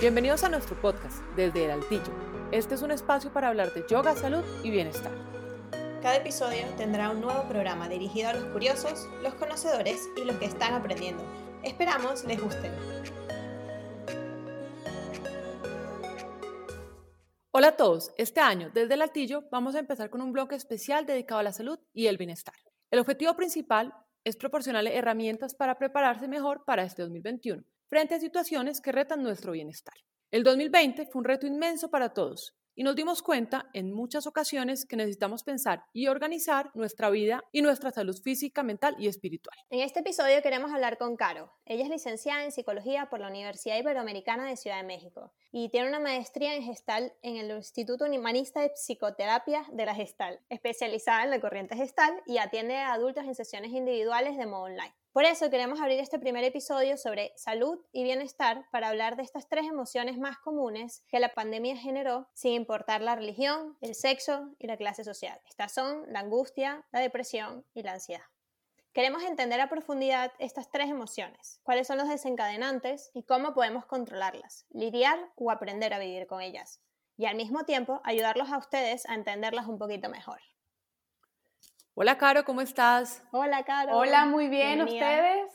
Bienvenidos a nuestro podcast desde el Altillo. Este es un espacio para hablar de yoga, salud y bienestar. Cada episodio tendrá un nuevo programa dirigido a los curiosos, los conocedores y los que están aprendiendo. Esperamos les guste. Hola a todos, este año desde el Altillo vamos a empezar con un bloque especial dedicado a la salud y el bienestar. El objetivo principal es proporcionarle herramientas para prepararse mejor para este 2021 frente a situaciones que retan nuestro bienestar. El 2020 fue un reto inmenso para todos y nos dimos cuenta en muchas ocasiones que necesitamos pensar y organizar nuestra vida y nuestra salud física, mental y espiritual. En este episodio queremos hablar con Caro. Ella es licenciada en psicología por la Universidad Iberoamericana de Ciudad de México y tiene una maestría en gestal en el Instituto Humanista de Psicoterapia de la Gestal, especializada en la corriente gestal y atiende a adultos en sesiones individuales de modo online. Por eso queremos abrir este primer episodio sobre salud y bienestar para hablar de estas tres emociones más comunes que la pandemia generó sin importar la religión, el sexo y la clase social. Estas son la angustia, la depresión y la ansiedad. Queremos entender a profundidad estas tres emociones, cuáles son los desencadenantes y cómo podemos controlarlas, lidiar o aprender a vivir con ellas, y al mismo tiempo ayudarlos a ustedes a entenderlas un poquito mejor. Hola, Caro, ¿cómo estás? Hola, Caro. Hola, muy bien, ¿ustedes?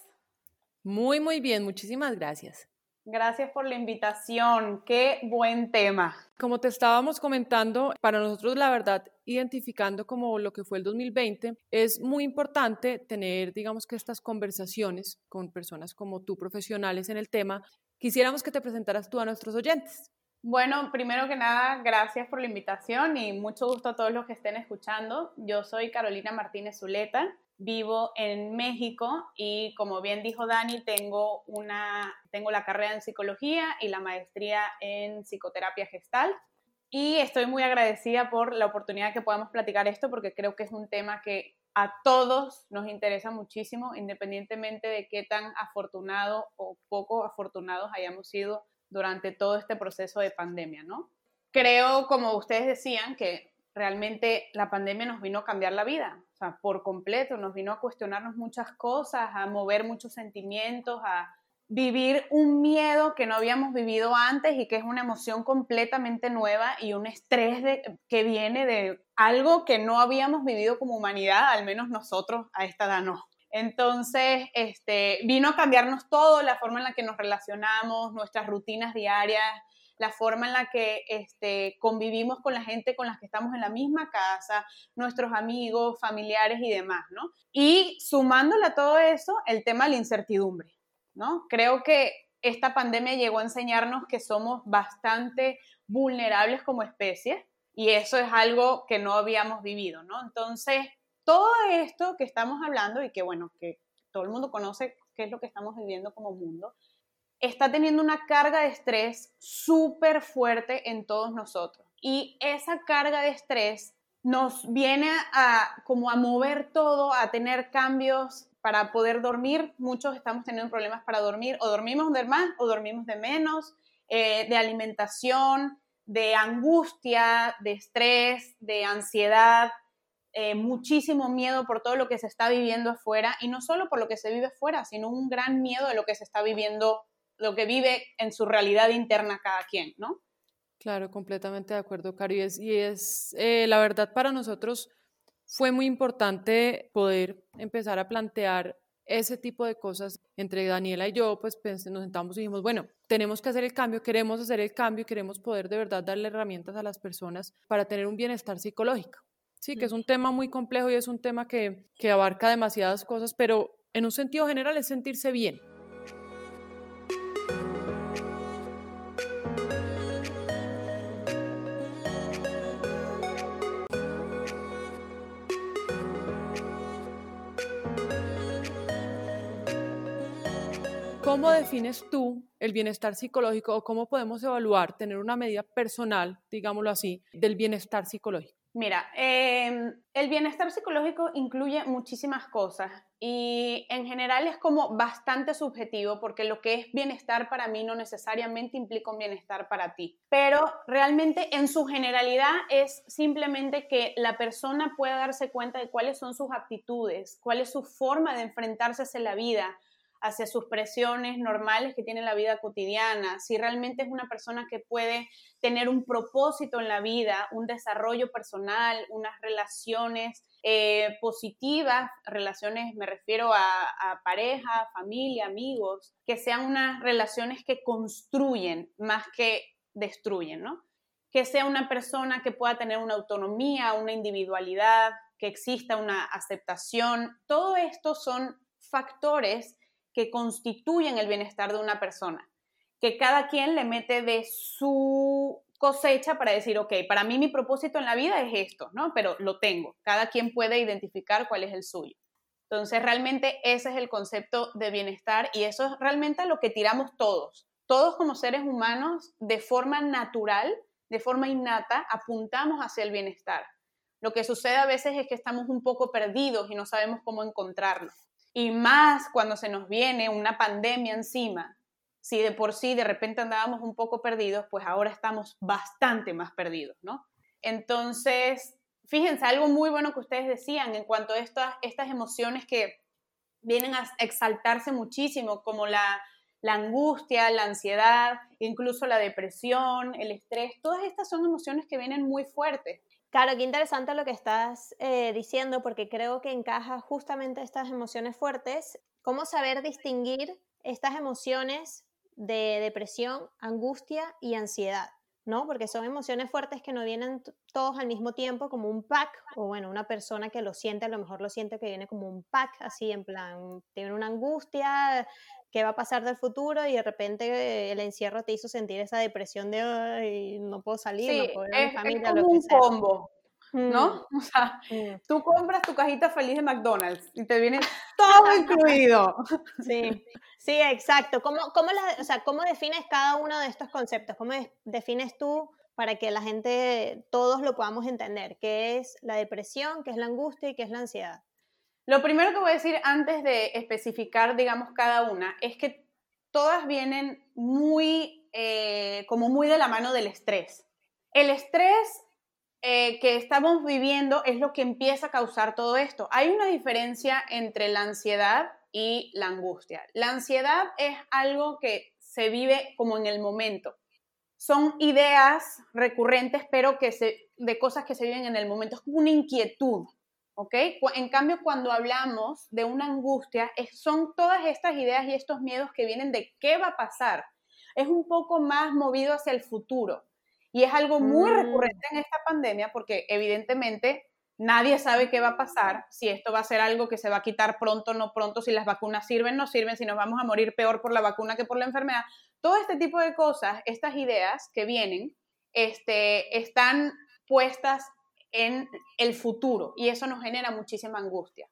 Muy, muy bien, muchísimas gracias. Gracias por la invitación, qué buen tema. Como te estábamos comentando, para nosotros la verdad, identificando como lo que fue el 2020, es muy importante tener, digamos que estas conversaciones con personas como tú, profesionales en el tema. Quisiéramos que te presentaras tú a nuestros oyentes. Bueno, primero que nada, gracias por la invitación y mucho gusto a todos los que estén escuchando. Yo soy Carolina Martínez Zuleta, vivo en México y como bien dijo Dani, tengo, una, tengo la carrera en psicología y la maestría en psicoterapia gestal. Y estoy muy agradecida por la oportunidad que podamos platicar esto porque creo que es un tema que a todos nos interesa muchísimo, independientemente de qué tan afortunado o poco afortunados hayamos sido durante todo este proceso de pandemia, ¿no? Creo, como ustedes decían, que realmente la pandemia nos vino a cambiar la vida, o sea, por completo, nos vino a cuestionarnos muchas cosas, a mover muchos sentimientos, a vivir un miedo que no habíamos vivido antes y que es una emoción completamente nueva y un estrés de, que viene de algo que no habíamos vivido como humanidad, al menos nosotros a esta edad no. Entonces, este, vino a cambiarnos todo, la forma en la que nos relacionamos, nuestras rutinas diarias, la forma en la que este, convivimos con la gente con la que estamos en la misma casa, nuestros amigos, familiares y demás, ¿no? Y sumándole a todo eso, el tema de la incertidumbre, ¿no? Creo que esta pandemia llegó a enseñarnos que somos bastante vulnerables como especie y eso es algo que no habíamos vivido, ¿no? Entonces, todo esto que estamos hablando y que, bueno, que todo el mundo conoce qué es lo que estamos viviendo como mundo, está teniendo una carga de estrés súper fuerte en todos nosotros. Y esa carga de estrés nos viene a como a mover todo, a tener cambios para poder dormir. Muchos estamos teniendo problemas para dormir, o dormimos de más o dormimos de menos, eh, de alimentación, de angustia, de estrés, de ansiedad, eh, muchísimo miedo por todo lo que se está viviendo afuera y no solo por lo que se vive afuera, sino un gran miedo de lo que se está viviendo, lo que vive en su realidad interna cada quien, ¿no? Claro, completamente de acuerdo, Cari. Y es, eh, la verdad para nosotros fue muy importante poder empezar a plantear ese tipo de cosas entre Daniela y yo, pues nos sentamos y dijimos, bueno, tenemos que hacer el cambio, queremos hacer el cambio, queremos poder de verdad darle herramientas a las personas para tener un bienestar psicológico. Sí, que es un tema muy complejo y es un tema que, que abarca demasiadas cosas, pero en un sentido general es sentirse bien. ¿Cómo defines tú el bienestar psicológico o cómo podemos evaluar, tener una medida personal, digámoslo así, del bienestar psicológico? Mira, em, el bienestar psicológico incluye muchísimas cosas y en general es como bastante subjetivo porque lo que es bienestar para mí no necesariamente implica un bienestar para ti, pero realmente en su generalidad es simplemente que la persona pueda darse cuenta de cuáles son sus aptitudes, cuál es su forma de enfrentarse a la vida, hacia sus presiones normales que tiene la vida cotidiana, si realmente es una persona que puede tener un propósito en la vida, un desarrollo personal, unas relaciones eh, positivas, relaciones, me refiero a, a, pareja, familia, amigos, que sean unas relaciones que construyen más que destruyen, ¿no? Que sea una persona que pueda tener una autonomía, una individualidad, que exista una aceptación. Todo esto son factores que constituyen el bienestar de una persona, que cada quien le mete de su cosecha para decir, ok, para mí mi propósito en la vida es esto, ¿no? Pero lo tengo. Cada quien puede identificar cuál es el suyo. Entonces, realmente ese es el concepto de bienestar y eso es realmente lo que tiramos todos. Todos como seres humanos, de forma natural, de forma innata, apuntamos hacia el bienestar. Lo que sucede a veces es que estamos un poco perdidos y no sabemos cómo encontrarlo. Y más cuando se nos viene una pandemia encima, si de por sí de repente andábamos un poco perdidos, pues ahora estamos bastante más perdidos, ¿no? Entonces, fíjense, algo muy bueno que ustedes decían en cuanto a estas, emociones que vienen a exaltarse muchísimo, como la angustia, la ansiedad, incluso la depresión, el estrés, todas estas son emociones que vienen muy fuertes. Claro, qué interesante lo que estás eh, diciendo porque creo que encaja justamente estas emociones fuertes. ¿Cómo saber distinguir estas emociones de depresión, angustia y ansiedad? ¿No? Porque son emociones fuertes que no vienen todos al mismo tiempo como un pack, o bueno, una persona que lo siente, a lo mejor lo siente que viene como un pack, así en plan, tiene una angustia, qué va a pasar del futuro y de repente el encierro te hizo sentir esa depresión de Ay, no puedo salir, no puedo ver a mi familia, es como un combo. ¿No? Mm, o sea, mm. tú compras tu cajita feliz de McDonald's y te viene todo incluido. Sí, sí, exacto. ¿Cómo, cómo, o sea, ¿Cómo defines cada uno de estos conceptos? ¿Cómo defines tú para que la gente, todos lo podamos entender? ¿Qué es la depresión, qué es la angustia y qué es la ansiedad? Lo primero que voy a decir antes de especificar, digamos, cada una, es que todas vienen muy, eh, como muy de la mano del estrés. El estrés eh, que estamos viviendo es lo que empieza a causar todo esto. Hay una diferencia entre la ansiedad y la angustia. La ansiedad es algo que se vive como en el momento. Son ideas recurrentes, pero que se, de cosas que se viven en el momento. Es como una inquietud. ¿ok? En cambio, cuando hablamos de una angustia, son todas estas ideas y estos miedos que vienen de qué va a pasar. Es un poco más movido hacia el futuro. Y es algo muy mm. recurrente en esta pandemia porque evidentemente nadie sabe qué va a pasar, si esto va a ser algo que se va a quitar pronto, no pronto, si las vacunas sirven, no sirven, si nos vamos a morir peor por la vacuna que por la enfermedad. Todo este tipo de cosas, estas ideas que vienen, este, están puestas en el futuro y eso nos genera muchísima angustia.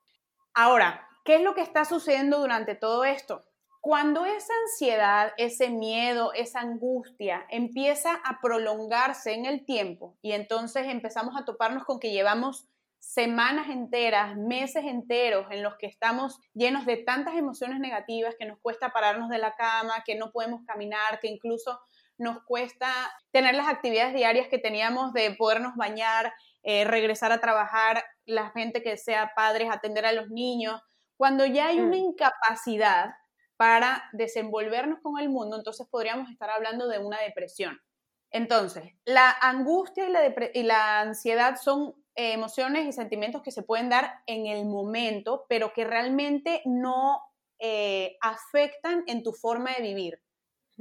Ahora, ¿qué es lo que está sucediendo durante todo esto? Cuando esa ansiedad, ese miedo, esa angustia empieza a prolongarse en el tiempo y entonces empezamos a toparnos con que llevamos semanas enteras, meses enteros en los que estamos llenos de tantas emociones negativas que nos cuesta pararnos de la cama, que no podemos caminar, que incluso nos cuesta tener las actividades diarias que teníamos de podernos bañar, eh, regresar a trabajar, la gente que sea padres, atender a los niños. Cuando ya hay una mm. incapacidad para desenvolvernos con el mundo, entonces podríamos estar hablando de una depresión. Entonces, la angustia y la, y la ansiedad son eh, emociones y sentimientos que se pueden dar en el momento, pero que realmente no eh, afectan en tu forma de vivir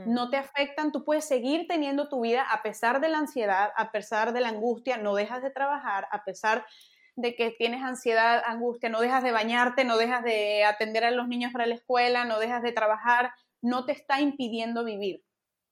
no te afectan, tú puedes seguir teniendo tu vida a pesar de la ansiedad, a pesar de la angustia, no dejas de trabajar, a pesar de que tienes ansiedad, angustia, no dejas de bañarte, no dejas de atender a los niños para la escuela, no dejas de trabajar, no te está impidiendo vivir.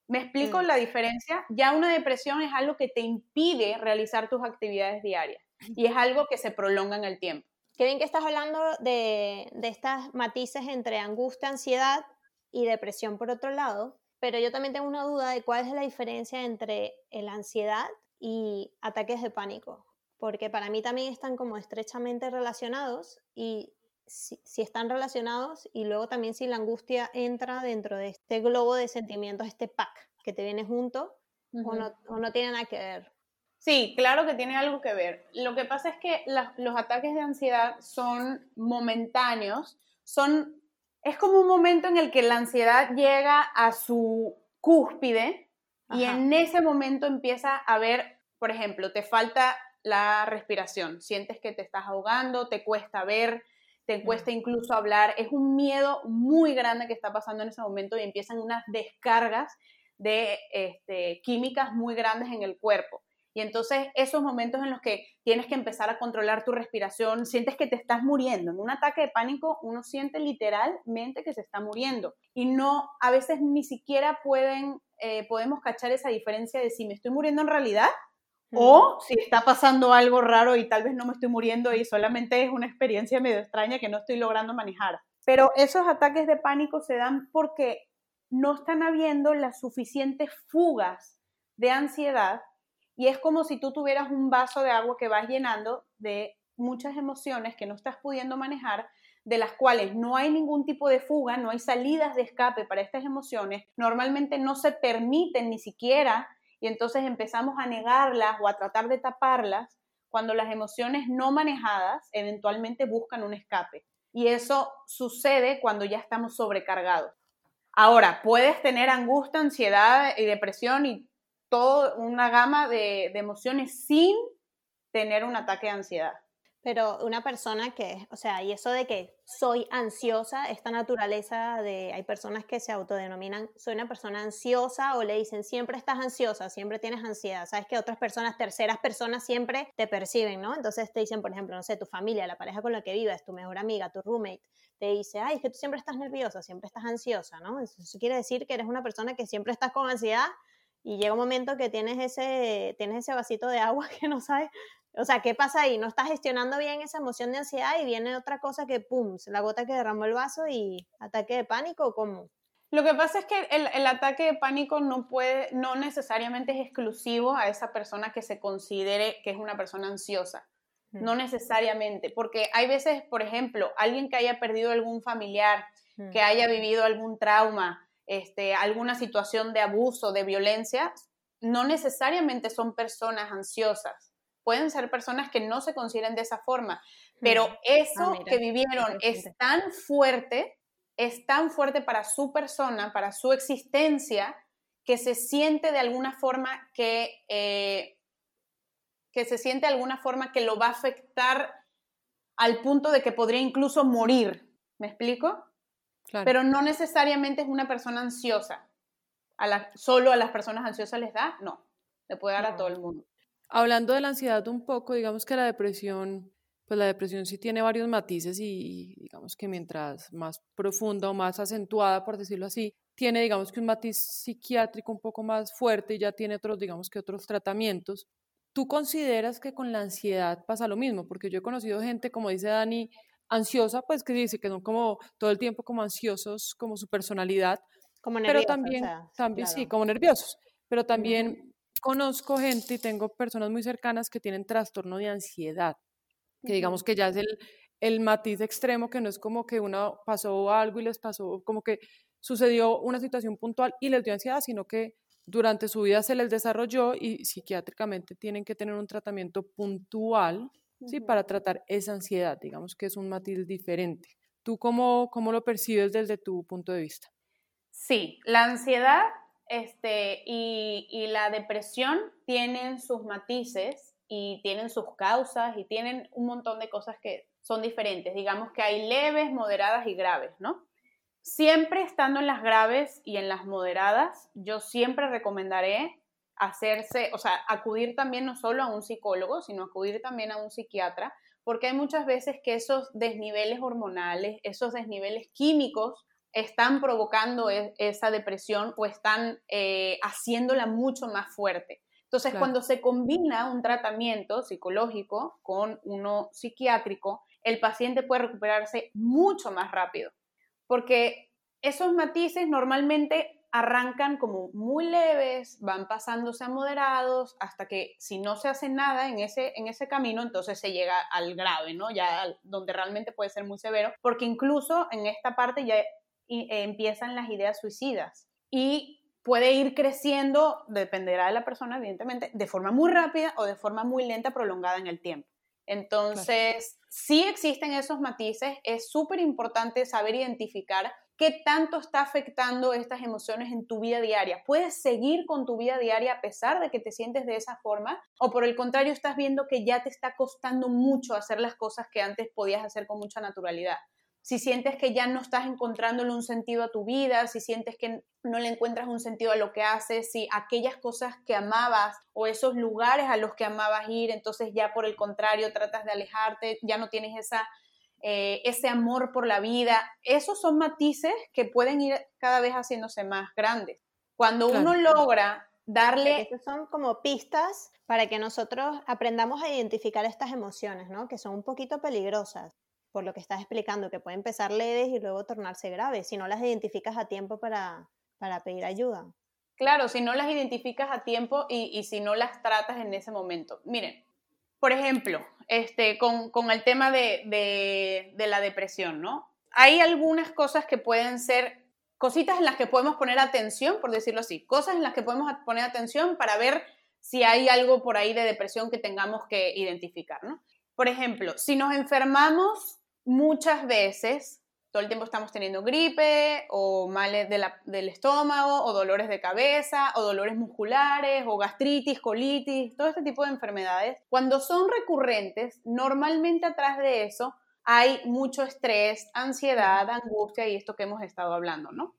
¿Me explico mm. la diferencia? Ya una depresión es algo que te impide realizar tus actividades diarias y es algo que se prolonga en el tiempo. Qué bien que estás hablando de, de estas matices entre angustia, ansiedad y depresión por otro lado, pero yo también tengo una duda de cuál es la diferencia entre la ansiedad y ataques de pánico, porque para mí también están como estrechamente relacionados y si, están relacionados y luego también si la angustia entra dentro de este globo de sentimientos, este pack que te viene junto o, no, o, no, tiene nada que ver. Sí, claro que tiene algo que ver. Lo que pasa es que los ataques de ansiedad son momentáneos, son es como un momento en el que la ansiedad llega a su cúspide y en ese momento empieza a ver, por ejemplo, te falta la respiración, sientes que te estás ahogando, te cuesta ver, te cuesta incluso hablar, es un miedo muy grande que está pasando en ese momento y empiezan unas descargas de este, químicas muy grandes en el cuerpo. Y entonces esos momentos en los que tienes que empezar a controlar tu respiración, sientes que te estás muriendo. En un ataque de pánico uno siente literalmente que se está muriendo. Y no, a veces ni siquiera pueden, eh, podemos cachar esa diferencia de si me estoy muriendo en realidad o si está pasando algo raro y tal vez no me estoy muriendo y solamente es una experiencia medio extraña que no estoy logrando manejar. Pero esos ataques de pánico se dan porque no están habiendo las suficientes fugas de ansiedad y es como si tú tuvieras un vaso de agua que vas llenando de muchas emociones que no estás pudiendo manejar, de las cuales no hay ningún tipo de fuga, no hay salidas de escape para estas emociones, normalmente no se permiten ni siquiera y entonces empezamos a negarlas o a tratar de taparlas cuando las emociones no manejadas eventualmente buscan un escape. Y eso sucede cuando ya estamos sobrecargados. Ahora, puedes tener angustia, ansiedad y depresión y toda una gama de, de emociones sin tener un ataque de ansiedad. Pero una persona que, o sea, y eso de que soy ansiosa, esta naturaleza de, hay personas que se autodenominan, soy una persona ansiosa o le dicen, siempre estás ansiosa, siempre tienes ansiedad. Sabes que otras personas, terceras personas siempre te perciben, ¿no? Entonces te dicen, por ejemplo, no sé, tu familia, la pareja con la que vives, tu mejor amiga, tu roommate, te dice, ay, es que tú siempre estás nerviosa, siempre estás ansiosa, ¿no? Eso quiere decir que eres una persona que siempre estás con ansiedad y llega un momento que tienes ese, tienes ese vasito de agua que no sabes o sea, ¿qué pasa ahí? No estás gestionando bien esa emoción de ansiedad y viene otra cosa que, ¡pum!, la gota que derramó el vaso y ataque de pánico o cómo. Lo que pasa es que el, el, ataque de pánico no puede, no necesariamente es exclusivo a esa persona que se considere que es una persona ansiosa. No necesariamente, porque hay veces, por ejemplo, alguien que haya perdido algún familiar, que haya vivido algún trauma, este, alguna situación de abuso, de violencia, no necesariamente son personas ansiosas pueden ser personas que no se consideren de esa forma, pero ah, eso que vivieron es tan fuerte, es tan fuerte para su persona, para su existencia, que se siente de alguna forma que, eh, que se siente de alguna forma que lo va a afectar al punto de que podría incluso morir. ¿Me explico? Pero no necesariamente es una persona ansiosa. A la, solo a las personas ansiosas les da, no, le puede dar a todo el mundo. Hablando de la ansiedad un poco, digamos que la depresión, pues la depresión sí tiene varios matices y digamos que mientras más profunda o más acentuada, por decirlo así, tiene digamos que un matiz psiquiátrico un poco más fuerte y ya tiene otros, digamos que otros tratamientos. ¿Tú consideras que con la ansiedad pasa lo mismo? Porque yo he conocido gente, como dice Dani, ansiosa, pues que dice que son como todo el tiempo como ansiosos, como su personalidad, como nerviosos, pero también, también sí, como nerviosos, pero también conozco gente y tengo personas muy cercanas que tienen trastorno de ansiedad, que digamos que ya es el, el matiz extremo, que no es como que uno pasó algo y les pasó, como que sucedió una situación puntual y les dio ansiedad, sino que durante su vida se les desarrolló y psiquiátricamente tienen que tener un tratamiento puntual ¿sí? para tratar esa ansiedad, digamos que es un matiz diferente. ¿Tú cómo, cómo lo percibes desde tu punto de vista? Sí, la ansiedad este, y, la depresión tienen sus matices y tienen sus causas y tienen un montón de cosas que son diferentes. Digamos que hay leves, moderadas y graves, ¿no? Siempre estando en las graves y en las moderadas, yo siempre recomendaré hacerse, o sea, acudir también no solo a un psicólogo, sino acudir también a un psiquiatra, porque hay muchas veces que esos desniveles hormonales, esos desniveles químicos están provocando e, esa depresión o están eh, haciéndola mucho más fuerte. Entonces, cuando se combina un tratamiento psicológico con uno psiquiátrico, el paciente puede recuperarse mucho más rápido, porque esos matices normalmente arrancan como muy leves, van pasándose a moderados, hasta que si no se hace nada en ese, en ese camino, entonces se llega al grave, ¿no? Ya donde realmente puede ser muy severo, porque incluso en esta parte ya y, eh, empiezan las ideas suicidas. Y puede ir creciendo, dependerá de la persona, evidentemente, de forma muy rápida o de forma muy lenta, prolongada en el tiempo. Entonces, sí existen esos matices, es súper importante saber identificar qué tanto está afectando estas emociones en tu vida diaria. ¿Puedes seguir con tu vida diaria a pesar de que te sientes de esa forma? ¿O por el contrario estás viendo que ya te está costando mucho hacer las cosas que antes podías hacer con mucha naturalidad? Si sientes que ya no estás encontrándole un sentido a tu vida, si sientes que no le encuentras un sentido a lo que haces, si aquellas cosas que amabas o esos lugares a los que amabas ir, entonces ya por el contrario tratas de alejarte, ya no tienes esa, eh, ese amor por la vida. Esos son matices que pueden ir cada vez haciéndose más grandes. Cuando uno logra darle... Esas son como pistas para que nosotros aprendamos a identificar estas emociones, ¿no? Que son un poquito peligrosas por lo que estás explicando, que pueden empezar leves y luego tornarse graves, si no las identificas a tiempo para, para pedir ayuda. Claro, si no las identificas a tiempo y, y, si no las tratas en ese momento. Miren, por ejemplo, este, con, con el tema de, de, de la depresión, ¿no? Hay algunas cosas que pueden ser cositas en las que podemos poner atención, por decirlo así, cosas en las que podemos poner atención para ver si hay algo por ahí de depresión que tengamos que identificar, ¿no? Por ejemplo, si nos enfermamos muchas veces, todo el tiempo estamos teniendo gripe o males del estómago o dolores de cabeza o dolores musculares o gastritis, colitis, todo este tipo de enfermedades. Cuando son recurrentes, normalmente atrás de eso hay mucho estrés, ansiedad, angustia y esto que hemos estado hablando, ¿no?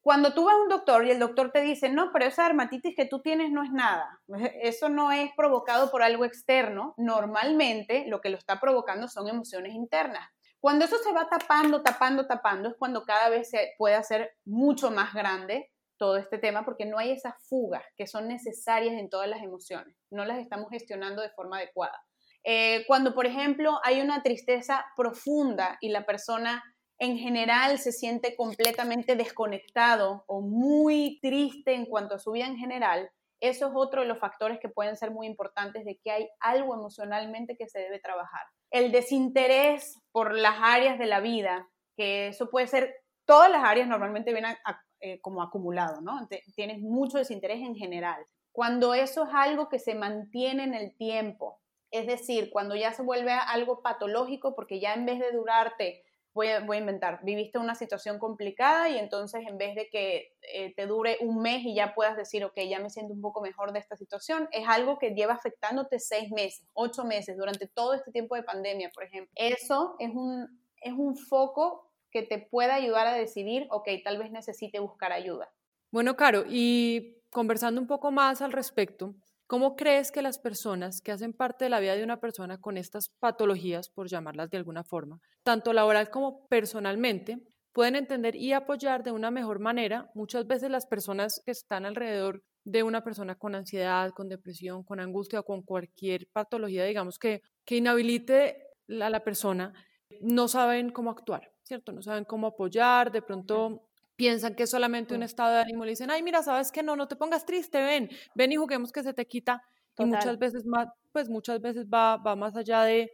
Cuando tú vas a un doctor y el doctor te dice, no, pero esa dermatitis que tú tienes no es nada, eso no es provocado por algo externo, normalmente lo que lo está provocando son emociones internas. Cuando eso se va tapando, tapando, tapando, es cuando cada vez se puede hacer mucho más grande todo este tema porque no hay esas fugas que son necesarias en todas las emociones, no las estamos gestionando de forma adecuada. Eh, cuando, por ejemplo, hay una tristeza profunda y la persona en general se siente completamente desconectado o muy triste en cuanto a su vida en general, eso es otro de los factores que pueden ser muy importantes de que hay algo emocionalmente que se debe trabajar. El desinterés por las áreas de la vida, que eso puede ser, todas las áreas normalmente vienen eh, como acumulado, ¿no? tienes mucho desinterés en general. Cuando eso es algo que se mantiene en el tiempo, es decir, cuando ya se vuelve algo patológico, porque ya en vez de durarte voy a, inventar, viviste una situación complicada y entonces en vez de que eh, te dure un mes y ya puedas decir, ok, ya me siento un poco mejor de esta situación, es algo que lleva afectándote seis meses, ocho meses, durante todo este tiempo de pandemia, por ejemplo. Eso es un, es un foco que te pueda ayudar a decidir, ok, tal vez necesite buscar ayuda. Bueno, Caro, y conversando un poco más al respecto, ¿Cómo crees que las personas que hacen parte de la vida de una persona con estas patologías, por llamarlas de alguna forma, tanto laboral como personalmente, pueden entender y apoyar de una mejor manera muchas veces las personas que están alrededor de una persona con ansiedad, con depresión, con angustia o con cualquier patología, digamos, que, que inhabilite a la persona, no saben cómo actuar, ¿cierto? No saben cómo apoyar, de pronto piensan que es solamente un estado de ánimo, le dicen, ay, mira, sabes que no, no te pongas triste, ven, ven y juguemos que se te quita. Y muchas veces más, pues muchas veces va, va más allá de,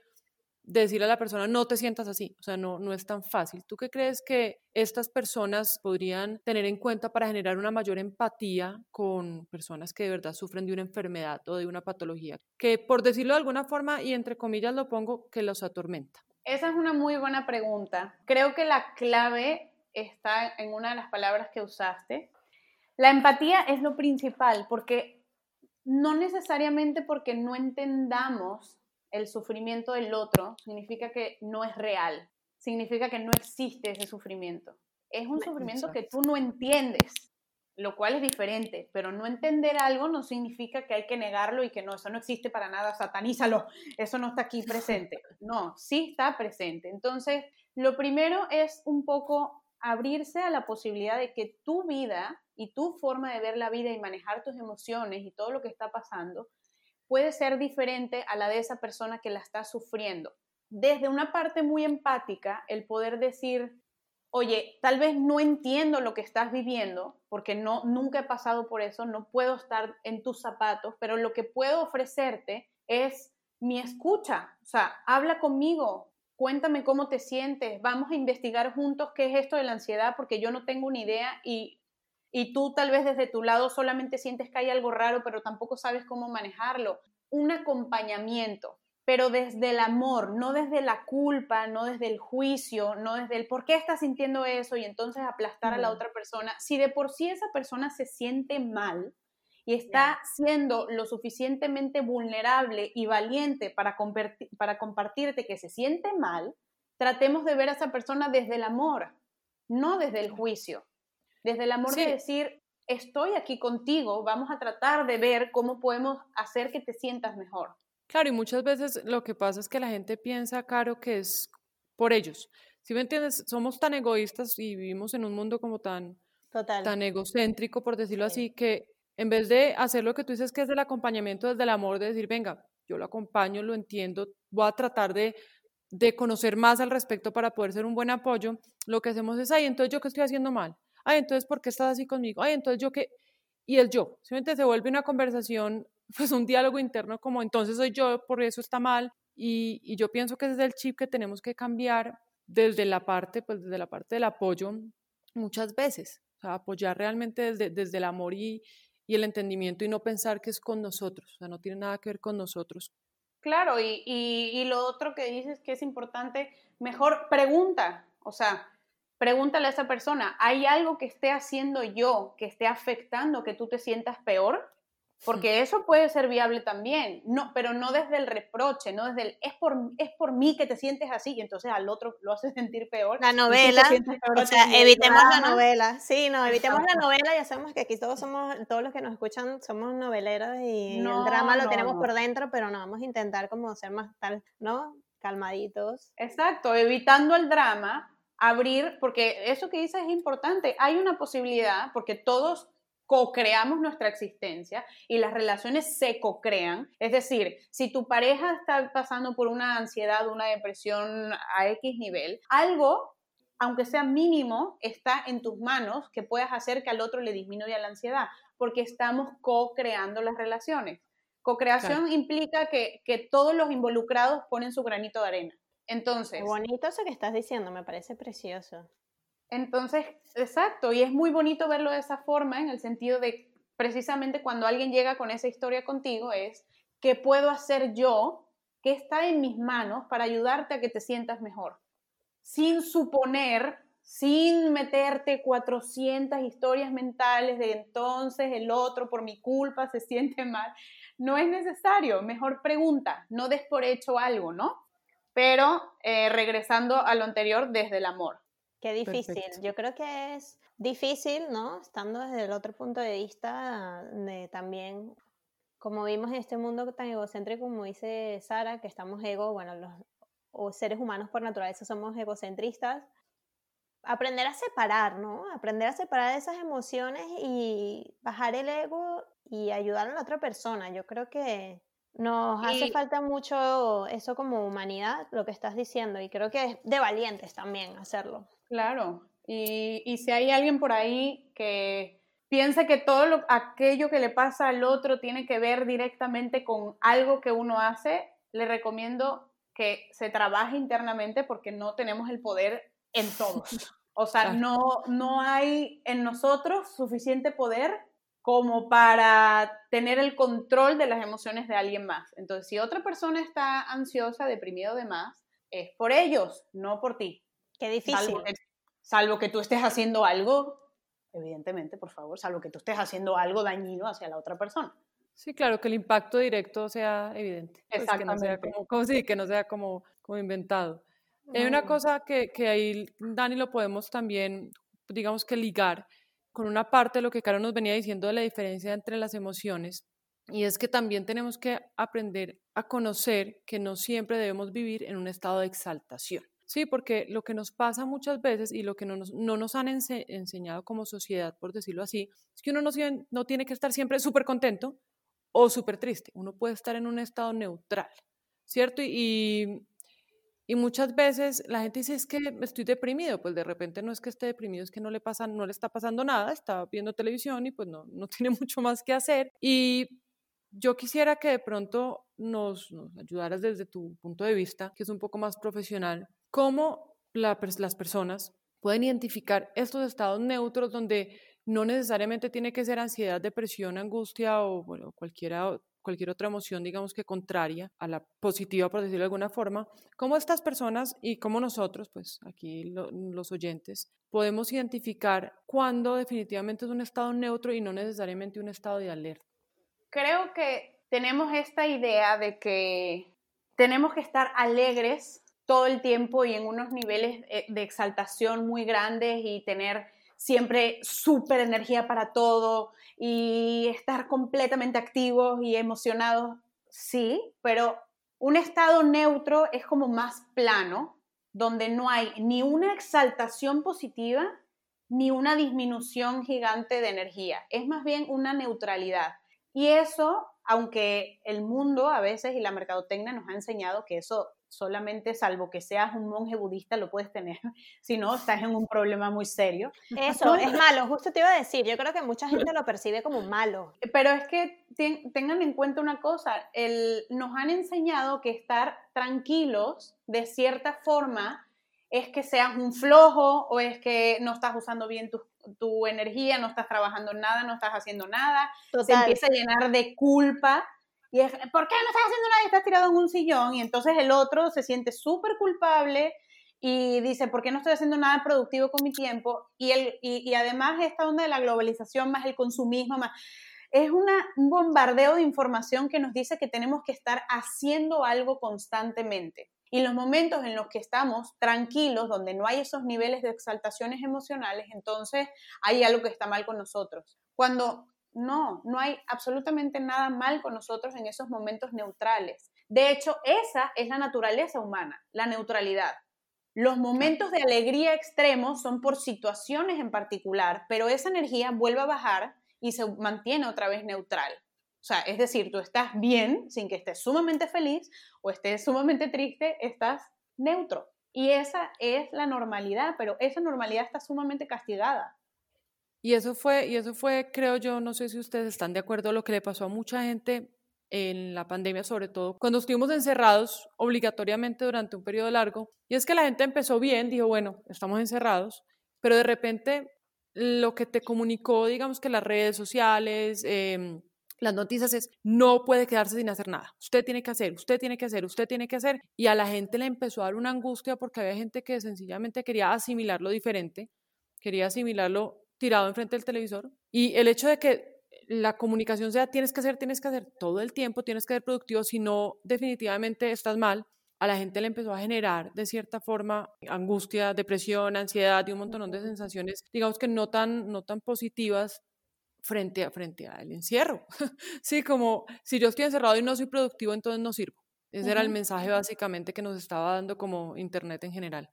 decirle a la persona, no te sientas así, o sea, no, no es tan fácil. ¿Tú qué crees que estas personas podrían tener en cuenta para generar una mayor empatía con personas que de verdad sufren de una enfermedad o de una patología? Que por decirlo de alguna forma, y entre comillas lo pongo, que los atormenta. Esa es una muy buena pregunta. Creo que la clave está en una de las palabras que usaste. La empatía es lo principal, porque no necesariamente porque no entendamos el sufrimiento del otro, significa que no es real, significa que no existe ese sufrimiento. Es un sufrimiento que tú no entiendes, lo cual es diferente, pero no entender algo no significa que hay que negarlo y que no, eso no existe para nada, satanízalo, eso no está aquí presente. No, sí está presente. Entonces, lo primero es un poco abrirse a la posibilidad de que tu vida y tu forma de ver la vida y manejar tus emociones y todo lo que está pasando puede ser diferente a la de esa persona que la está sufriendo. Desde una parte muy empática, el poder decir, oye, tal vez no entiendo lo que estás viviendo, porque no, nunca he pasado por eso, no puedo estar en tus zapatos, pero lo que puedo ofrecerte es mi escucha, o sea, habla conmigo, cuéntame cómo te sientes, vamos a investigar juntos qué es esto de la ansiedad, porque yo no tengo ni idea y, y tú tal vez desde tu lado solamente sientes que hay algo raro, pero tampoco sabes cómo manejarlo. Un acompañamiento. pero desde el amor, no desde la culpa, no desde el juicio, no desde el por qué estás sintiendo eso y entonces aplastar a la otra persona. Si de por sí esa persona se siente mal y está siendo lo suficientemente vulnerable y valiente para, para compartirte que se siente mal, tratemos de ver a esa persona desde el amor, no desde el juicio. Desde el amor de decir, estoy aquí contigo, vamos a tratar de ver cómo podemos hacer que te sientas mejor. Claro, y muchas veces lo que pasa es que la gente piensa, Caro, que es por ellos. Si me entiendes, somos tan egoístas y vivimos en un mundo como tan, tan egocéntrico, por decirlo así, que en vez de hacer lo que tú dices que es el acompañamiento desde el amor, de decir, venga, yo lo acompaño, lo entiendo, voy a tratar de, de conocer más al respecto para poder ser un buen apoyo, lo que hacemos es, ay, entonces yo qué estoy haciendo mal, ay, entonces ¿por qué estás así conmigo? Ay, entonces yo qué, y el yo, simplemente se vuelve una conversación pues un diálogo interno como entonces soy yo, por eso está mal. Y, yo pienso que ese es el chip que tenemos que cambiar desde la parte, pues desde la parte del apoyo muchas veces. O apoyar realmente desde, desde el amor y, y el entendimiento y no pensar que es con nosotros. O sea, no tiene nada que ver con nosotros. Claro, y, y, lo otro que dices que es importante, mejor pregunta, o sea, pregúntale a esa persona, ¿hay algo que esté haciendo yo que esté afectando que tú te sientas peor? Porque eso puede ser viable también, no, pero no desde el reproche, no desde el es por, es por mí que te sientes así y entonces al otro lo hace sentir peor. La novela, o sea, evitemos la novela, sí, no, evitemos la novela, ya sabemos que aquí todos somos, todos los que nos escuchan somos noveleros y el drama lo tenemos por dentro, pero no, vamos a intentar como ser más tal, ¿no? Calmaditos. Exacto, evitando el drama, abrir, porque eso que dices es importante, hay una posibilidad, porque todos co-creamos nuestra existencia y las relaciones se co-crean. Es decir, si tu pareja está pasando por una ansiedad, una depresión a X nivel, algo, aunque sea mínimo, está en tus manos que puedas hacer que al otro le disminuya la ansiedad, porque estamos co-creando las relaciones. Co-creación implica que, que todos los involucrados ponen su granito de arena. Entonces. Qué bonito eso que estás diciendo, me parece precioso. Entonces, exacto, y es muy bonito verlo de esa forma, en el sentido de precisamente cuando alguien llega con esa historia contigo, es, ¿qué puedo hacer yo? ¿Qué está en mis manos para ayudarte a que te sientas mejor? Sin suponer, sin meterte 400 historias mentales de entonces el otro por mi culpa se siente mal. No es necesario, mejor pregunta, no des por hecho algo, ¿no? Pero eh, regresando a lo anterior desde el amor. Qué difícil. Yo creo que es difícil, ¿no? Estando desde el otro punto de vista de también, como vimos en este mundo tan egocéntrico, como dice Sara, que estamos ego, bueno, los seres humanos por naturaleza somos egocentristas. Aprender a separar, ¿no? Aprender a separar esas emociones y bajar el ego y ayudar a la otra persona. Yo creo que nos hace falta mucho eso como humanidad, lo que estás diciendo, y creo que es de valientes también hacerlo. Claro, y, si hay alguien por ahí que piensa que todo aquello que le pasa al otro tiene que ver directamente con algo que uno hace, le recomiendo que se trabaje internamente porque no tenemos el poder en todos. O sea, no, no hay en nosotros suficiente poder como para tener el control de las emociones de alguien más. Entonces, si otra persona está ansiosa, deprimida o demás, es por ellos, no por ti. Qué difícil. Salvo que, tú estés haciendo algo, evidentemente, por favor, salvo que tú estés haciendo algo dañino hacia la otra persona. Sí, claro, que el impacto directo sea evidente. Pues, que no sea como, sí, que no sea como, como inventado. Hay una cosa que, que ahí, Dani, lo podemos también, digamos que ligar con una parte de lo que Caro nos venía diciendo de la diferencia entre las emociones, y es que también tenemos que aprender a conocer que no siempre debemos vivir en un estado de exaltación. Sí, porque lo que nos pasa muchas veces y lo que no nos, no nos han enseñado como sociedad, por decirlo así, es que uno no, no tiene que estar siempre súper contento o súper triste. Uno puede estar en un estado neutral, ¿cierto? Y, y, muchas veces la gente dice, es que estoy deprimido. Pues de repente no es que esté deprimido, es que no le, pasa, no le está pasando nada, está viendo televisión y pues no, no tiene mucho más que hacer. Y yo quisiera que de pronto nos, nos ayudaras desde tu punto de vista, que es un poco más profesional, cómo las personas pueden identificar estos estados neutros donde no necesariamente tiene que ser ansiedad, depresión, angustia o cualquier otra emoción, digamos que contraria a la positiva, por decirlo de alguna forma, cómo estas personas y cómo nosotros, pues aquí los oyentes, podemos identificar cuándo definitivamente es un estado neutro y no necesariamente un estado de alerta. Creo que tenemos esta idea de que tenemos que estar alegres todo el tiempo y en unos niveles eh, de exaltación muy grandes y tener siempre súper energía para todo y estar completamente activos y emocionados, sí, pero un estado neutro es como más plano, donde no hay ni una exaltación positiva ni una disminución gigante de energía, es más bien una neutralidad. Y eso, aunque el mundo a veces y la mercadotecnia nos ha enseñado que eso solamente salvo que seas un monje budista lo puedes tener, si no estás en un problema muy serio. Eso es malo, justo te iba a decir, yo creo que mucha gente lo percibe como malo. Pero es que tengan en cuenta una cosa, el, nos han enseñado que estar tranquilos de cierta forma es que seas un flojo o es que no estás usando bien tu, tu energía, no estás trabajando nada, no estás haciendo nada, se empieza a llenar de culpa y es, ¿por qué no estás haciendo nada y estás tirado en un sillón? Y entonces el otro se siente súper culpable y dice, ¿por qué no estoy haciendo nada productivo con mi tiempo? Y, el, y, además esta onda de la globalización más el consumismo, más... Es una, un bombardeo de información que nos dice que tenemos que estar haciendo algo constantemente. Y los momentos en los que estamos tranquilos, donde no hay esos niveles de exaltaciones emocionales, entonces hay algo que está mal con nosotros. Cuando no, no hay absolutamente nada mal con nosotros en esos momentos neutrales. De hecho, esa es la naturaleza humana, la neutralidad. Los momentos de alegría extremos son por situaciones en particular, pero esa energía vuelve a bajar y se mantiene otra vez neutral. O sea, es decir, tú estás bien sin que estés sumamente feliz o estés sumamente triste, estás neutro. Y esa es la normalidad, pero esa normalidad está sumamente castigada. Y eso fue, y eso fue, creo yo, no sé si ustedes están de acuerdo, lo que le pasó a mucha gente en la pandemia, sobre todo cuando estuvimos encerrados obligatoriamente durante un periodo largo. Y es que la gente empezó bien, dijo, bueno, estamos encerrados, pero de repente lo que te comunicó, digamos que las redes sociales, em, las noticias es, no puede quedarse sin hacer nada. Usted tiene que hacer, usted tiene que hacer, usted tiene que hacer. Y a la gente le empezó a dar una angustia porque había gente que sencillamente quería asimilar lo diferente, quería asimilarlo tirado enfrente del televisor. Y el hecho de que la comunicación sea tienes que hacer, tienes que hacer todo el tiempo, tienes que ser productivo, si no, definitivamente estás mal, a la gente le empezó a generar de cierta forma angustia, depresión, ansiedad y un montón de sensaciones, digamos que no tan, no tan positivas frente a frente al encierro. sí, como si yo estoy encerrado y no soy productivo, entonces no sirvo. Ese era el mensaje básicamente que nos estaba dando como Internet en general.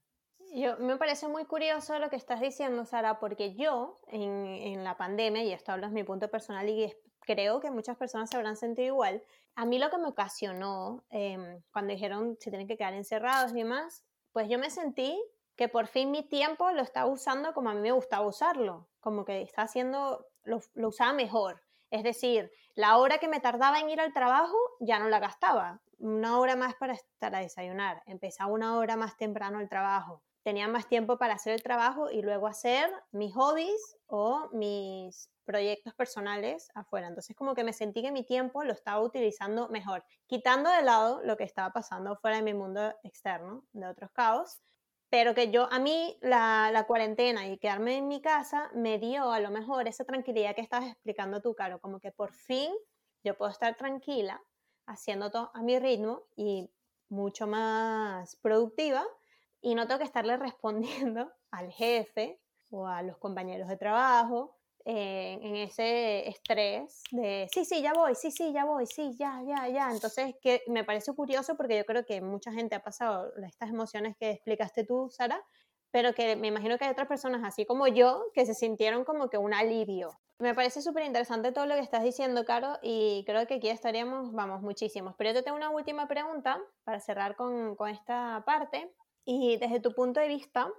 Yo, me parece muy curioso lo que estás diciendo, Sara, porque yo en, la pandemia, y esto hablo es mi punto personal y creo que muchas personas se habrán sentido igual, a mí lo que me ocasionó em, cuando dijeron se tienen que quedar encerrados y demás, pues yo me sentí que por fin mi tiempo lo estaba usando como a mí me gustaba usarlo, como que está haciendo, lo, lo usaba mejor. Es decir, la hora que me tardaba en ir al trabajo ya no la gastaba. Una hora más para estar a desayunar. Empezaba una hora más temprano el trabajo tenía más tiempo para hacer el trabajo y luego hacer mis hobbies o mis proyectos personales afuera. Entonces como que me sentí que mi tiempo lo estaba utilizando mejor, quitando de lado lo que estaba pasando fuera de mi mundo externo, de otros caos, pero que yo, a mí la, la cuarentena y quedarme en mi casa me dio a lo mejor esa tranquilidad que estabas explicando tú, Caro, como que por fin yo puedo estar tranquila haciendo todo a mi ritmo y mucho más productiva y no tengo que estarle respondiendo al jefe o a los compañeros de trabajo eh, en ese estrés de, sí, sí, ya voy, sí, sí, ya voy, sí, ya, ya, ya. Entonces, que me parece curioso porque yo creo que mucha gente ha pasado estas emociones que explicaste tú, Sara, pero que me imagino que hay otras personas, así como yo, que se sintieron como que un alivio. Me parece súper interesante todo lo que estás diciendo, Caro, y creo que aquí estaríamos, vamos, muchísimos. Pero yo te tengo una última pregunta para cerrar con, con esta parte, y desde tu punto de vista,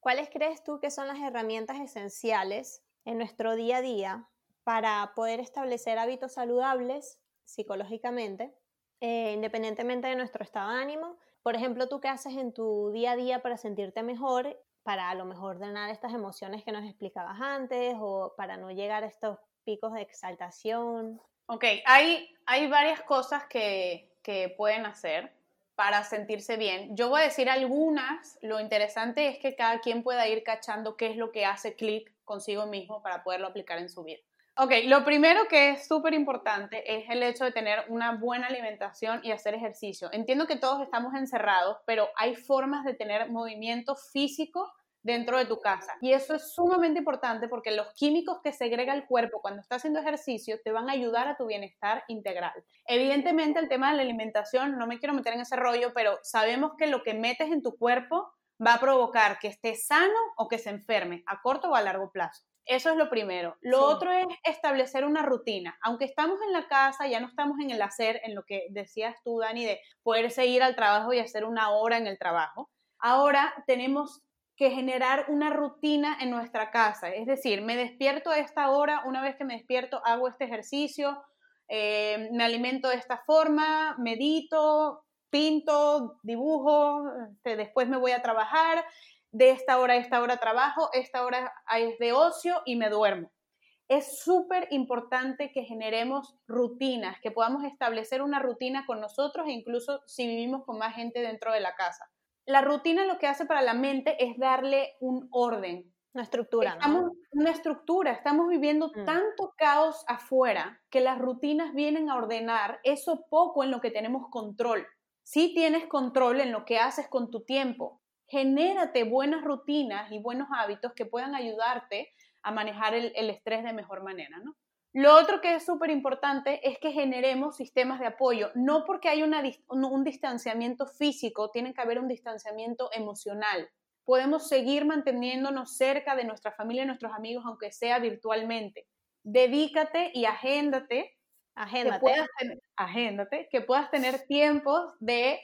¿cuáles crees tú que son las herramientas esenciales en nuestro día a día para poder establecer hábitos saludables psicológicamente, eh, independientemente de nuestro estado de ánimo? Por ejemplo, ¿tú qué haces en tu día a día para sentirte mejor, para a lo mejor drenar estas emociones que nos explicabas antes o para no llegar a estos picos de exaltación? Ok, hay, hay varias cosas que, que pueden hacer para sentirse bien. Yo voy a decir algunas. Lo interesante es que cada quien pueda ir cachando qué es lo que hace clic consigo mismo para poderlo aplicar en su vida. Ok, lo primero que es súper importante es el hecho de tener una buena alimentación y hacer ejercicio. Entiendo que todos estamos encerrados, pero hay formas de tener movimiento físico dentro de tu casa. Y eso es sumamente importante porque los químicos que segrega el cuerpo cuando estás haciendo ejercicio te van a ayudar a tu bienestar integral. Evidentemente el tema de la alimentación, no me quiero meter en ese rollo, pero sabemos que lo que metes en tu cuerpo va a provocar que esté sano o que se enferme, a corto o a largo plazo. Eso es lo primero. Lo otro es establecer una rutina. Aunque estamos en la casa, ya no estamos en el hacer, en lo que decías tú, Dani, de poder seguir al trabajo y hacer una hora en el trabajo. Ahora tenemos que generar una rutina en nuestra casa. Es decir, me despierto a esta hora, una vez que me despierto hago este ejercicio, eh, me alimento de esta forma, medito, pinto, dibujo, este, después me voy a trabajar, de esta hora a esta hora trabajo, esta hora es de ocio y me duermo. Es súper importante que generemos rutinas, que podamos establecer una rutina con nosotros e incluso si vivimos con más gente dentro de la casa. La rutina lo que hace para la mente es darle un orden. Una estructura. Estamos, Una estructura. Estamos viviendo mm. tanto caos afuera que las rutinas vienen a ordenar eso poco en lo que tenemos control. Si tienes control en lo que haces con tu tiempo, genérate buenas rutinas y buenos hábitos que puedan ayudarte a manejar el, estrés de mejor manera, ¿no? Lo otro que es súper importante es que generemos sistemas de apoyo. No porque hay un distanciamiento físico, tiene que haber un distanciamiento emocional. Podemos seguir manteniéndonos cerca de nuestra familia y nuestros amigos, aunque sea virtualmente. Dedícate y agéndate. Agéndate. Que puedas tener, agéndate, que puedas tener tiempos de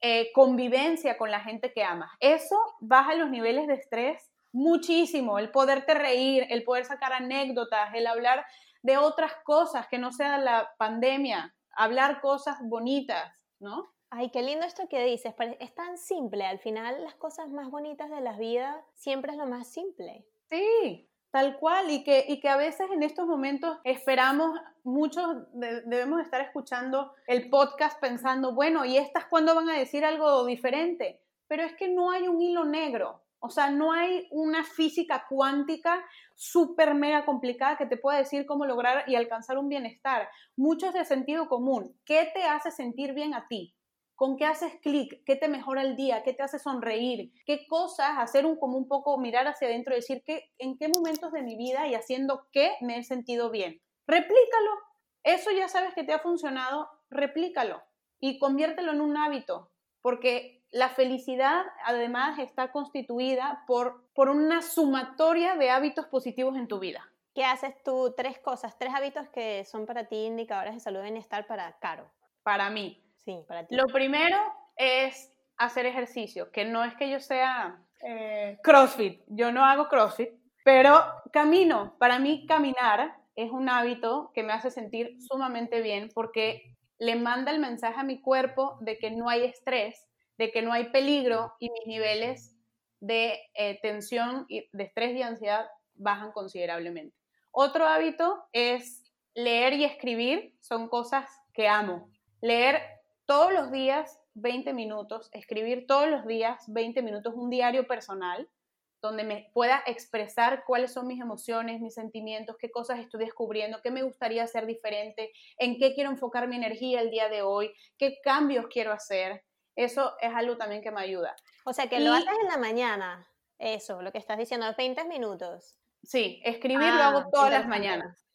eh, convivencia con la gente que amas. Eso baja los niveles de estrés muchísimo, el poderte reír, el poder sacar anécdotas, el hablar de otras cosas que no sea la pandemia, hablar cosas bonitas, ¿no? Ay, qué lindo esto que dices, es tan simple, al final las cosas más bonitas de la vida siempre es lo más simple. Sí, Tal cual, y que, y que a veces en estos momentos esperamos, muchos debemos estar escuchando el podcast pensando, bueno, ¿y estas cuándo van a decir algo diferente? Pero es que no hay un hilo negro, o sea, no hay una física cuántica súper mega complicada que te pueda decir cómo lograr y alcanzar un bienestar. Mucho es de sentido común. ¿Qué te hace sentir bien a ti? ¿Con qué haces clic? ¿Qué te mejora el día? ¿Qué te hace sonreír? ¿Qué cosas hacer un como un poco mirar hacia adentro y decir que en qué momentos de mi vida y haciendo qué me he sentido bien? Replícalo. Eso ya sabes que te ha funcionado, replícalo y conviértelo en un hábito, porque la felicidad además está constituida por, por una sumatoria de hábitos positivos en tu vida. ¿Qué haces tú? Tres cosas, tres hábitos que son para ti indicadores de salud y bienestar para Caro. Para mí, Sí, para ti. Lo primero es hacer ejercicio, que no es que yo sea eh, CrossFit, yo no hago CrossFit, pero camino. Para mí caminar es un hábito que me hace sentir sumamente bien porque le manda el mensaje a mi cuerpo de que no hay estrés, de que no hay peligro y mis niveles de eh, tensión, de estrés y ansiedad bajan considerablemente. Otro hábito es leer y escribir, son cosas que amo. Leer todos los días 20 minutos, escribir todos los días 20 minutos un diario personal donde me pueda expresar cuáles son mis emociones, mis sentimientos, qué cosas estoy descubriendo, qué me gustaría hacer diferente, en qué quiero enfocar mi energía el día de hoy, qué cambios quiero hacer. Eso es algo también que me ayuda. O sea, que lo haces en la mañana, eso, lo que estás diciendo, 20 minutos. Sí, escribir lo hago ah, todas las mañanas.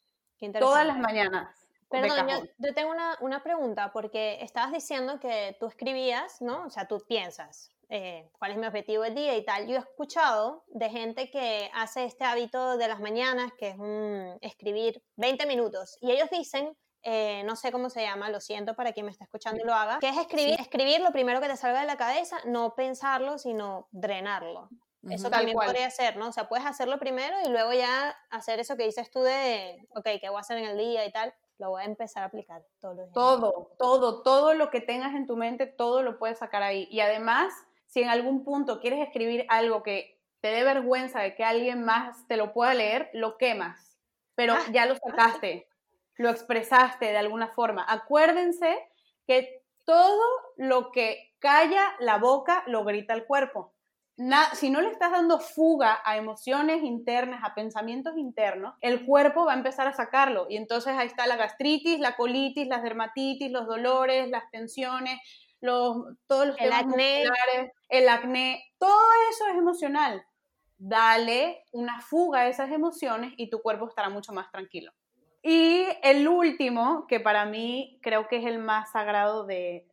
Todas las mañanas. Perdón, yo, tengo una, pregunta, porque estabas diciendo que tú escribías, ¿no? O sea, tú piensas eh, cuál es mi objetivo del día y tal. Yo he escuchado de gente que hace este hábito de las mañanas, que es un escribir 20 minutos, y ellos dicen eh, no sé cómo se llama, lo siento para quien me está escuchando y lo haga, que es escribir, escribir lo primero que te salga de la cabeza, no pensarlo, sino drenarlo. Eso también podría ser, ¿no? O sea, puedes hacerlo primero y luego ya hacer eso que dices tú de, ok, ¿qué voy a hacer en el día y tal? lo voy a empezar a aplicar todos los días. Todo, todo, todo lo que tengas en tu mente, todo lo puedes sacar ahí. Y además, si en algún punto quieres escribir algo que te dé vergüenza de que alguien más te lo pueda leer, lo quemas. Pero ah, ya lo sacaste. Lo expresaste de alguna forma. Acuérdense que todo lo que calla la boca lo grita el cuerpo. si no le estás dando fuga a emociones internas, a pensamientos internos, el cuerpo va a empezar a sacarlo. Y entonces ahí está la gastritis, la colitis, las dermatitis, los dolores, las tensiones, los, todos los el acné. el acné, todo eso es emocional. Dale una fuga a esas emociones y tu cuerpo estará mucho más tranquilo. Y el último, que para mí creo que es el más sagrado de,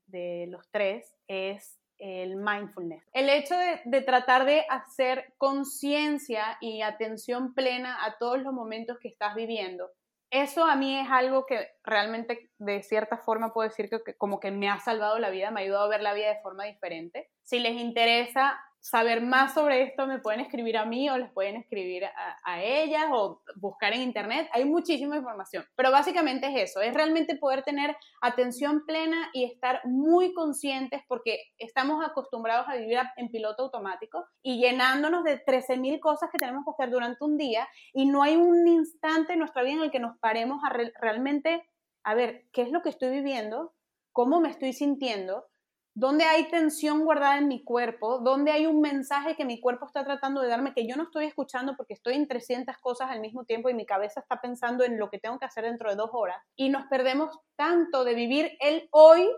los tres, es el mindfulness. El hecho de, tratar de hacer conciencia y atención plena a todos los momentos que estás viviendo. Eso a mí es algo que realmente de cierta forma puedo decir que como que me ha salvado la vida, me ha ayudado a ver la vida de forma diferente. Si les interesa, saber más sobre esto, me pueden escribir a mí o les pueden escribir a, ellas o buscar en internet. Hay muchísima información, pero básicamente es eso, es realmente poder tener atención plena y estar muy conscientes porque estamos acostumbrados a vivir en piloto automático y llenándonos de 13.000 cosas que tenemos que hacer durante un día y no hay un instante en nuestra vida en el que nos paremos a realmente, a ver, ¿qué es lo que estoy viviendo? ¿Cómo me estoy sintiendo? Dónde hay tensión guardada en mi cuerpo, dónde hay un mensaje que mi cuerpo está tratando de darme que yo no estoy escuchando porque estoy en 300 cosas al mismo tiempo y mi cabeza está pensando en lo que tengo que hacer dentro de dos horas. Y nos perdemos tanto de vivir el hoy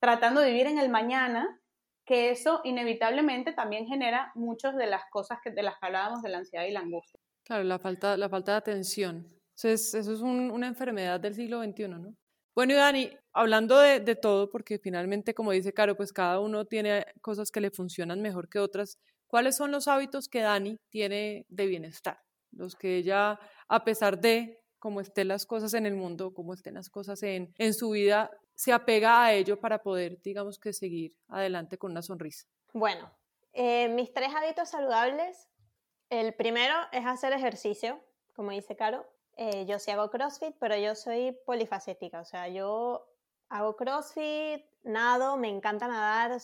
tratando de vivir en el mañana que eso inevitablemente también genera muchas de las cosas que, de las que hablábamos de la ansiedad y la angustia. Claro, la falta, la falta de atención. Eso es, eso es una enfermedad del siglo XXI, ¿no? Bueno, y Dani, hablando de, todo, porque finalmente, como dice Caro, pues cada uno tiene cosas que le funcionan mejor que otras. ¿Cuáles son los hábitos que Dani tiene de bienestar? Los que ella, a pesar de cómo estén las cosas en el mundo, cómo estén las cosas en, en su vida, se apega a ello para poder, digamos que, seguir adelante con una sonrisa. Bueno, eh, mis tres hábitos saludables. El primero es hacer ejercicio, como dice Caro. Eh, yo sí hago CrossFit, pero yo soy polifacética, o sea, yo hago CrossFit, nado, me encanta nadar,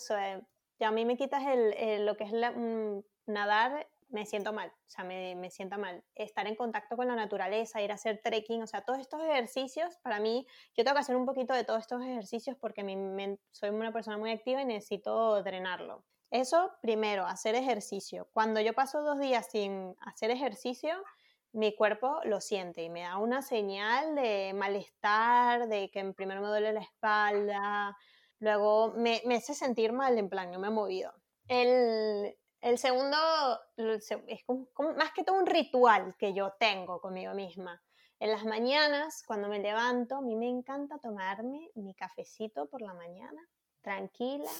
ya a mí me quitas el, lo que es mm, nadar, me siento mal, o sea, me, me sienta mal. Estar en contacto con la naturaleza, ir a hacer trekking, o sea, todos estos ejercicios, para mí, yo tengo que hacer un poquito de todos estos ejercicios porque mi, soy una persona muy activa y necesito drenarlo. Eso primero, hacer ejercicio. Cuando yo paso dos días sin hacer ejercicio, mi cuerpo lo siente y me da una señal de malestar, de que primero me duele la espalda, luego me, me hace sentir mal, en plan, no me he movido. El, el segundo es más que todo un ritual que yo tengo conmigo misma. En las mañanas, cuando me levanto, a mí me encanta tomarme mi cafecito por la mañana, tranquila,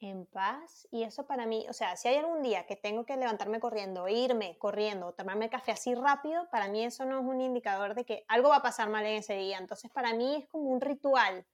en paz. Y eso para mí, o sea, si hay algún día que tengo que levantarme corriendo, irme corriendo, tomarme café así rápido, para mí eso no es un indicador de que algo va a pasar mal en ese día. Entonces, para mí es como un ritual.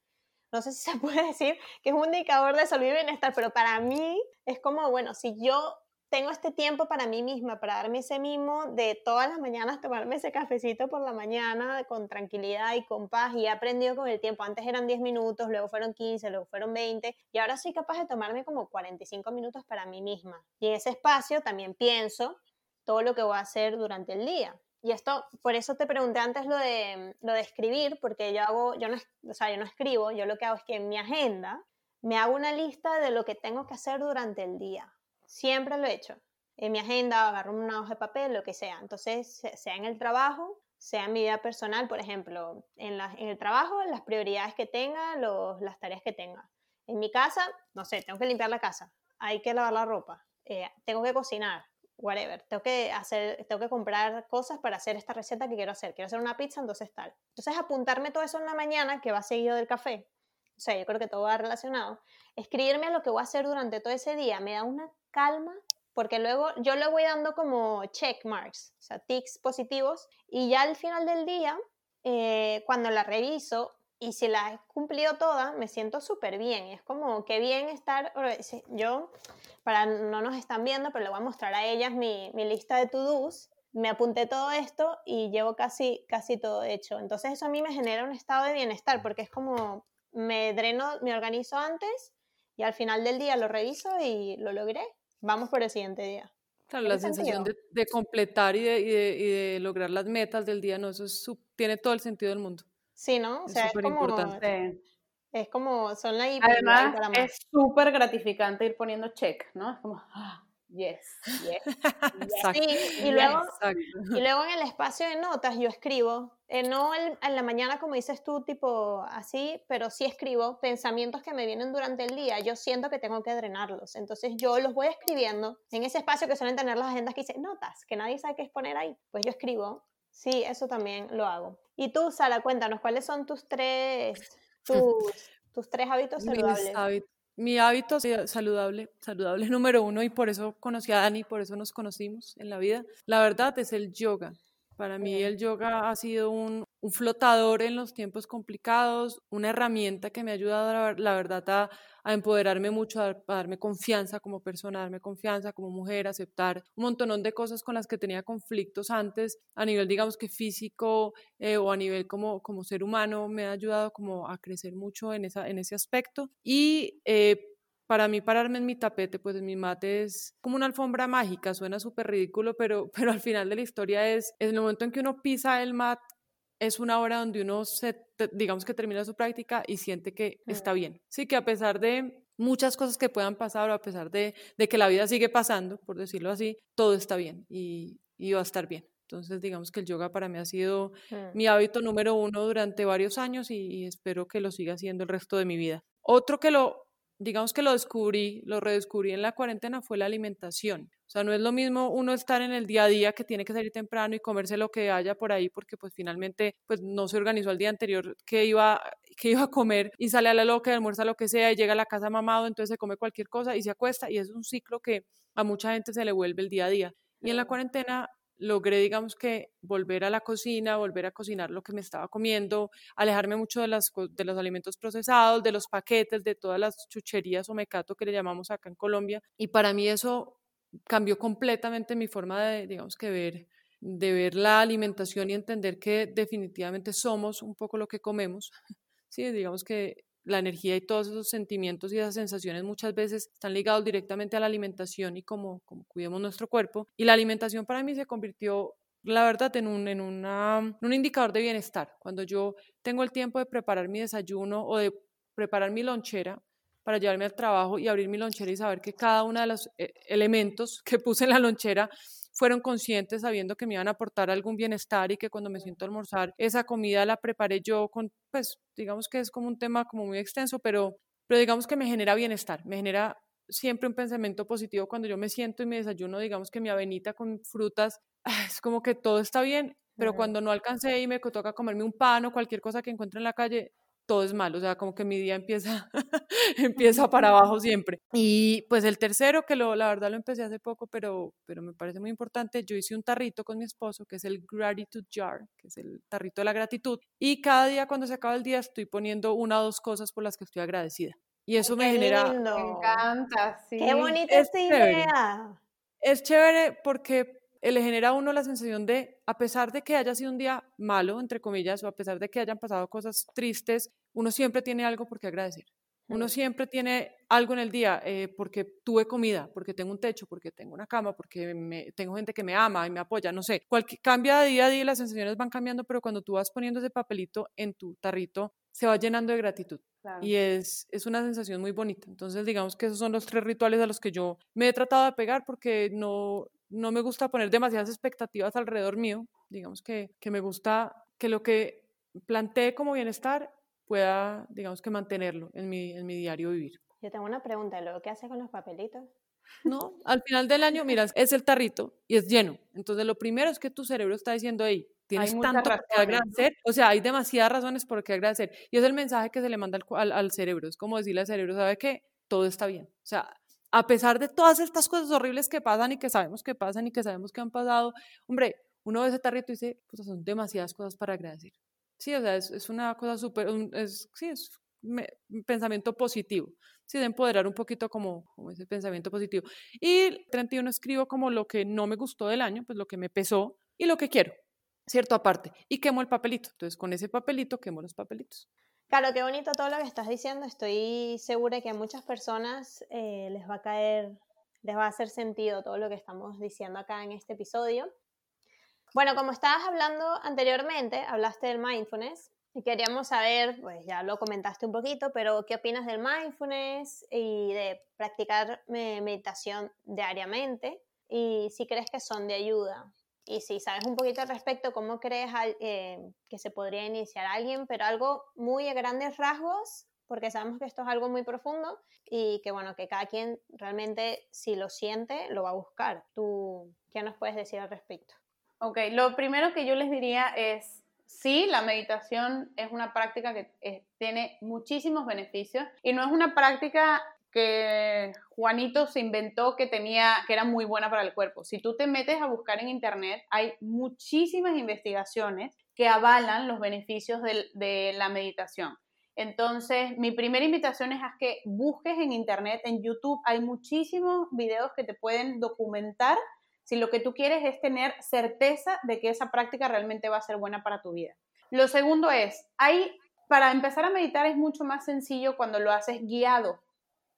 No sé si se puede decir que es un indicador de salud y bienestar, pero para mí es como, bueno, si yo tengo este tiempo para mí misma, para darme ese mimo de todas las mañanas tomarme ese cafecito por la mañana con tranquilidad y con paz y he aprendido con el tiempo. Antes eran 10 minutos, luego fueron 15, luego fueron 20 y ahora soy capaz de tomarme como 45 minutos para mí misma. Y en ese espacio también pienso todo lo que voy a hacer durante el día. Y esto, por eso te pregunté antes lo de, lo de escribir, porque yo hago, yo no, o sea, yo no escribo, yo lo que hago es que en mi agenda me hago una lista de lo que tengo que hacer durante el día Siempre lo he hecho. En mi agenda agarro una hoja de papel, lo que sea. Entonces, sea en el trabajo, sea en mi vida personal, por ejemplo, en, el trabajo, las prioridades que tenga, las tareas que tenga. En mi casa, no sé, tengo que limpiar la casa, hay que lavar la ropa, eh, tengo que cocinar, whatever, tengo que hacer, tengo que comprar cosas para hacer esta receta que quiero hacer, quiero hacer una pizza, entonces tal. Entonces apuntarme todo eso en la mañana, que va seguido del café, o sea, yo creo que todo va relacionado, escribirme lo que voy a hacer durante todo ese día me da una calma, porque luego yo le voy dando como check marks, o sea, tics positivos, y ya al final del día, eh, cuando la reviso y si la he cumplido toda, me siento súper bien. Es como que bien estar, yo, para no nos están viendo, pero le voy a mostrar a ellas mi, mi lista de to-dos. Me apunté todo esto y llevo casi, casi todo hecho. Entonces eso a mí me genera un estado de bienestar porque es como me dreno, me organizo antes y al final del día lo reviso y lo logré vamos por el siguiente día. Claro, la sensación de, completar y de, lograr las metas del día, no, eso tiene todo el sentido del mundo. Sí, ¿no? O sea, es, como, importante. Es como, son la Además, es súper gratificante ir poniendo check, ¿no? Es como, ah, yes, yes. Sí, y luego, y luego en el espacio de notas yo escribo, eh, no en la mañana como dices tú, tipo así, pero sí escribo pensamientos que me vienen durante el día. Yo siento que tengo que drenarlos. Entonces yo los voy escribiendo en ese espacio que suelen tener las agendas que dice notas, que nadie sabe qué es poner ahí. Pues yo escribo. Sí, eso también lo hago. Y tú, Sara, cuéntanos, ¿cuáles son tus tres, tus, tus tres hábitos saludables? Mi hábito saludable, saludable número uno, y por eso conocí a Dani, por eso nos conocimos en la vida, la verdad es el yoga. Para mí el yoga ha sido un, un, flotador en los tiempos complicados, una herramienta que me ha ayudado, la, verdad, a, a, empoderarme mucho, a, darme confianza como persona, a darme confianza como mujer, aceptar un montón de cosas con las que tenía conflictos antes, a nivel, digamos que físico eh, o a nivel como, como ser humano, me ha ayudado como a crecer mucho en, esa, en ese aspecto. Y eh, para mí pararme en mi tapete, pues en mi mate es como una alfombra mágica, suena súper ridículo, pero, pero al final de la historia es, en el momento en que uno pisa el mat, es una hora donde uno se, digamos que termina su práctica y siente que está bien. Sí, que a pesar de muchas cosas que puedan pasar o a pesar de, de que la vida sigue pasando, por decirlo así, todo está bien y, y va a estar bien. Entonces, digamos que el yoga para mí ha sido mi hábito número uno durante varios años y, y, espero que lo siga siendo el resto de mi vida. Otro que lo digamos que lo descubrí, lo redescubrí en la cuarentena fue la alimentación. O sea, no es lo mismo uno estar en el día a día que tiene que salir temprano y comerse lo que haya por ahí porque pues finalmente pues no se organizó el día anterior que iba, que iba a comer y sale a la loca, almuerza lo que sea y llega a la casa mamado, entonces se come cualquier cosa y se acuesta y es un ciclo que a mucha gente se le vuelve el día a día. Y en la cuarentena logré, digamos que, volver a la cocina, volver a cocinar lo que me estaba comiendo, alejarme mucho de, las, de los alimentos procesados, de los paquetes, de todas las chucherías o mecato que le llamamos acá en Colombia. Y para mí eso cambió completamente mi forma de, digamos que, ver de ver la alimentación y entender que definitivamente somos un poco lo que comemos. Sí, digamos que la energía y todos esos sentimientos y esas sensaciones muchas veces están ligados directamente a la alimentación y cómo, cómo cuidemos nuestro cuerpo. Y la alimentación para mí se convirtió la verdad, en un, en, una, un indicador de bienestar. Cuando yo tengo el tiempo de preparar mi desayuno o de preparar mi lonchera para llevarme al trabajo y abrir mi lonchera y saber que cada uno de los eh, elementos que puse en la lonchera fueron conscientes sabiendo que me iban a aportar algún bienestar y que cuando me siento a almorzar esa comida la preparé yo con, pues digamos que es como un tema como muy extenso, pero, pero digamos que me genera bienestar, me genera siempre un pensamiento positivo cuando yo me siento y me desayuno, digamos que mi avenita con frutas, ah, es como que todo está bien, pero cuando no alcancé y me toca comerme un pan o cualquier cosa que encuentre en la calle, todo es malo, o sea, como que mi día empieza, empieza para abajo siempre. Y pues el tercero, que lo, la verdad lo empecé hace poco, pero, pero me parece muy importante, yo hice un tarrito con mi esposo, que es el Gratitude Jar, que es el tarrito de la gratitud, y cada día cuando se acaba el día estoy poniendo una o dos cosas por las que estoy agradecida. Y eso me genera... Me encanta, sí. Qué bonita esta idea. Es chévere porque le genera a uno la sensación de, a pesar de que haya sido un día malo, entre comillas, o a pesar de que hayan pasado cosas tristes, uno siempre tiene algo por qué agradecer. Uno siempre tiene algo en el día eh, porque tuve comida, porque tengo un techo, porque tengo una cama, porque me, tengo gente que me ama y me apoya, no sé. Cualquier, cambia de día a día, las sensaciones van cambiando, pero cuando tú vas poniendo ese papelito en tu tarrito, se va llenando de gratitud. Y es, es una sensación muy bonita. Entonces, digamos que esos son los tres rituales a los que yo me he tratado de pegar porque no, no me gusta poner demasiadas expectativas alrededor mío, digamos que, que me gusta que lo que plantee como bienestar pueda, digamos que mantenerlo en mi, en mi diario vivir. Yo tengo una pregunta, ¿lo que haces con los papelitos? No, al final del año, mira, es el tarrito y es lleno. Entonces, lo primero es que tu cerebro está diciendo, hey, tienes tanto que agradecer. O sea, hay demasiadas razones por qué agradecer. Y es el mensaje que se le manda al, al, al cerebro. Es como decirle al cerebro, ¿sabe qué? Todo está bien. O sea, a pesar de todas estas cosas horribles que pasan y que sabemos que pasan y que sabemos que han pasado, hombre, uno ve ese tarrito y dice, pues son demasiadas cosas para agradecer. Sí, o sea, es, es una cosa súper, es, sí, es un pensamiento positivo, sí, de empoderar un poquito como, como ese pensamiento positivo. Y 31 escribo como lo que no me gustó del año, pues lo que me pesó y lo que quiero, ¿cierto? Aparte. Y quemo el papelito. Entonces, con ese papelito quemo los papelitos. Claro, qué bonito todo lo que estás diciendo. Estoy segura que a muchas personas eh, les va a caer, les va a hacer sentido todo lo que estamos diciendo acá en este episodio. Bueno, como estabas hablando anteriormente, hablaste del mindfulness. Y queríamos saber, pues ya lo comentaste un poquito, pero ¿qué opinas del mindfulness y de practicar meditación diariamente? Y si crees que son de ayuda. Y si sabes un poquito al respecto, ¿cómo crees eh, que se podría iniciar alguien? Pero algo muy a grandes rasgos, porque sabemos que esto es algo muy profundo y que bueno, que cada quien realmente si lo siente, lo va a buscar. ¿Tú qué nos puedes decir al respecto? Ok, lo primero que yo les diría es sí, la meditación es una práctica que eh, tiene muchísimos beneficios y no es una práctica que Juanito se inventó que tenía que era muy buena para el cuerpo. Si tú te metes a buscar en internet, hay muchísimas investigaciones que avalan los beneficios de, la meditación. Entonces, mi primera invitación es a que busques en internet, en YouTube, hay muchísimos videos que te pueden documentar si lo que tú quieres es tener certeza de que esa práctica realmente va a ser buena para tu vida. Lo segundo es, hay, para empezar a meditar es mucho más sencillo cuando lo haces guiado.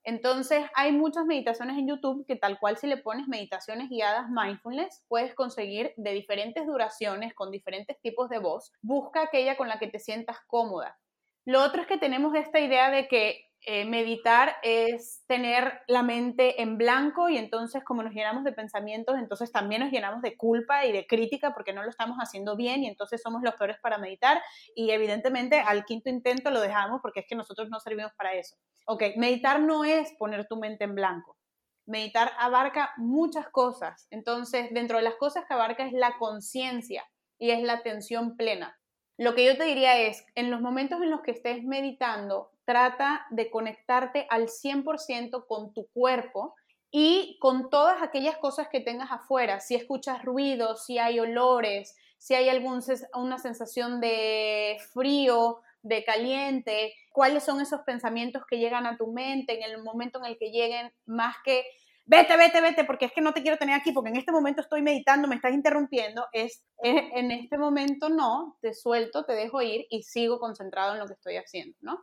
Entonces, hay muchas meditaciones en YouTube que tal cual si le pones meditaciones guiadas mindfulness, puedes conseguir de diferentes duraciones, con diferentes tipos de voz. Busca aquella con la que te sientas cómoda. Lo otro es que tenemos esta idea de que eh, meditar es tener la mente en blanco y entonces como nos llenamos de pensamientos, entonces también nos llenamos de culpa y de crítica porque no lo estamos haciendo bien y entonces somos los peores para meditar y evidentemente al quinto intento lo dejamos porque es que nosotros no servimos para eso. Ok, meditar no es poner tu mente en blanco. Meditar abarca muchas cosas. Entonces, dentro de las cosas que abarca es la conciencia y es la atención plena. Lo que yo te diría es, en los momentos en los que estés meditando, trata de conectarte al 100% con tu cuerpo y con todas aquellas cosas que tengas afuera. Si escuchas ruidos, si hay olores, si hay alguna sensación de frío, de caliente, cuáles son esos pensamientos que llegan a tu mente en el momento en el que lleguen, más que vete, vete, vete, porque es que no te quiero tener aquí, porque en este momento estoy meditando, me estás interrumpiendo, es en este momento no, te suelto, te dejo ir y sigo concentrado en lo que estoy haciendo, ¿no?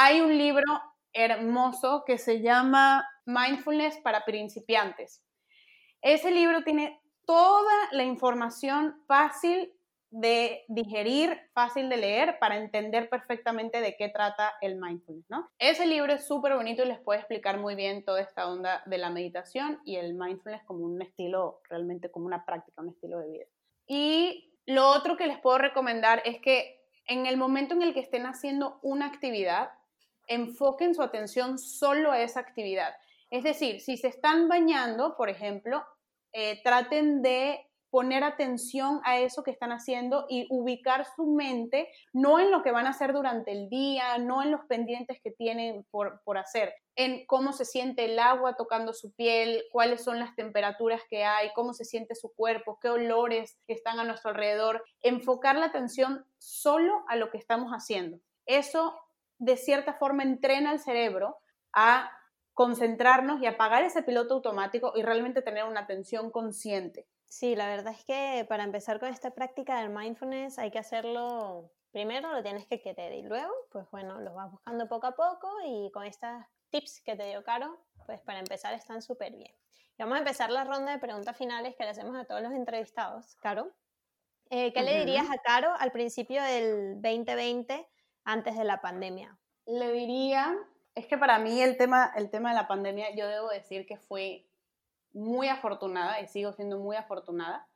Hay un libro hermoso que se llama Mindfulness para principiantes. Ese libro tiene toda la información fácil de digerir, fácil de leer para entender perfectamente de qué trata el mindfulness, ¿no? Ese libro es súper bonito y les puede explicar muy bien toda esta onda de la meditación y el mindfulness como un estilo, realmente como una práctica, un estilo de vida. Y lo otro que les puedo recomendar es que en el momento en el que estén haciendo una actividad, enfoquen su atención solo a esa actividad. Es decir, si se están bañando, por ejemplo, eh, traten de poner atención a eso que están haciendo y ubicar su mente no en lo que van a hacer durante el día, no en los pendientes que tienen por, por, hacer, en cómo se siente el agua tocando su piel, cuáles son las temperaturas que hay, cómo se siente su cuerpo, qué olores están a nuestro alrededor. Enfocar la atención solo a lo que estamos haciendo. Eso de cierta forma entrena al cerebro a concentrarnos y apagar ese piloto automático y realmente tener una atención consciente. Sí, la verdad es que para empezar con esta práctica del mindfulness hay que hacerlo, primero lo tienes que querer y luego, pues bueno, lo vas buscando poco a poco y con estas tips que te dio Caro, pues para empezar están súper bien. Y vamos a empezar la ronda de preguntas finales que le hacemos a todos los entrevistados. Caro, eh, ¿qué le dirías a Caro al principio del 2020 antes de la pandemia? Le diría, es que para mí el tema, el tema de la pandemia, yo debo decir que fue muy afortunada y sigo siendo muy afortunada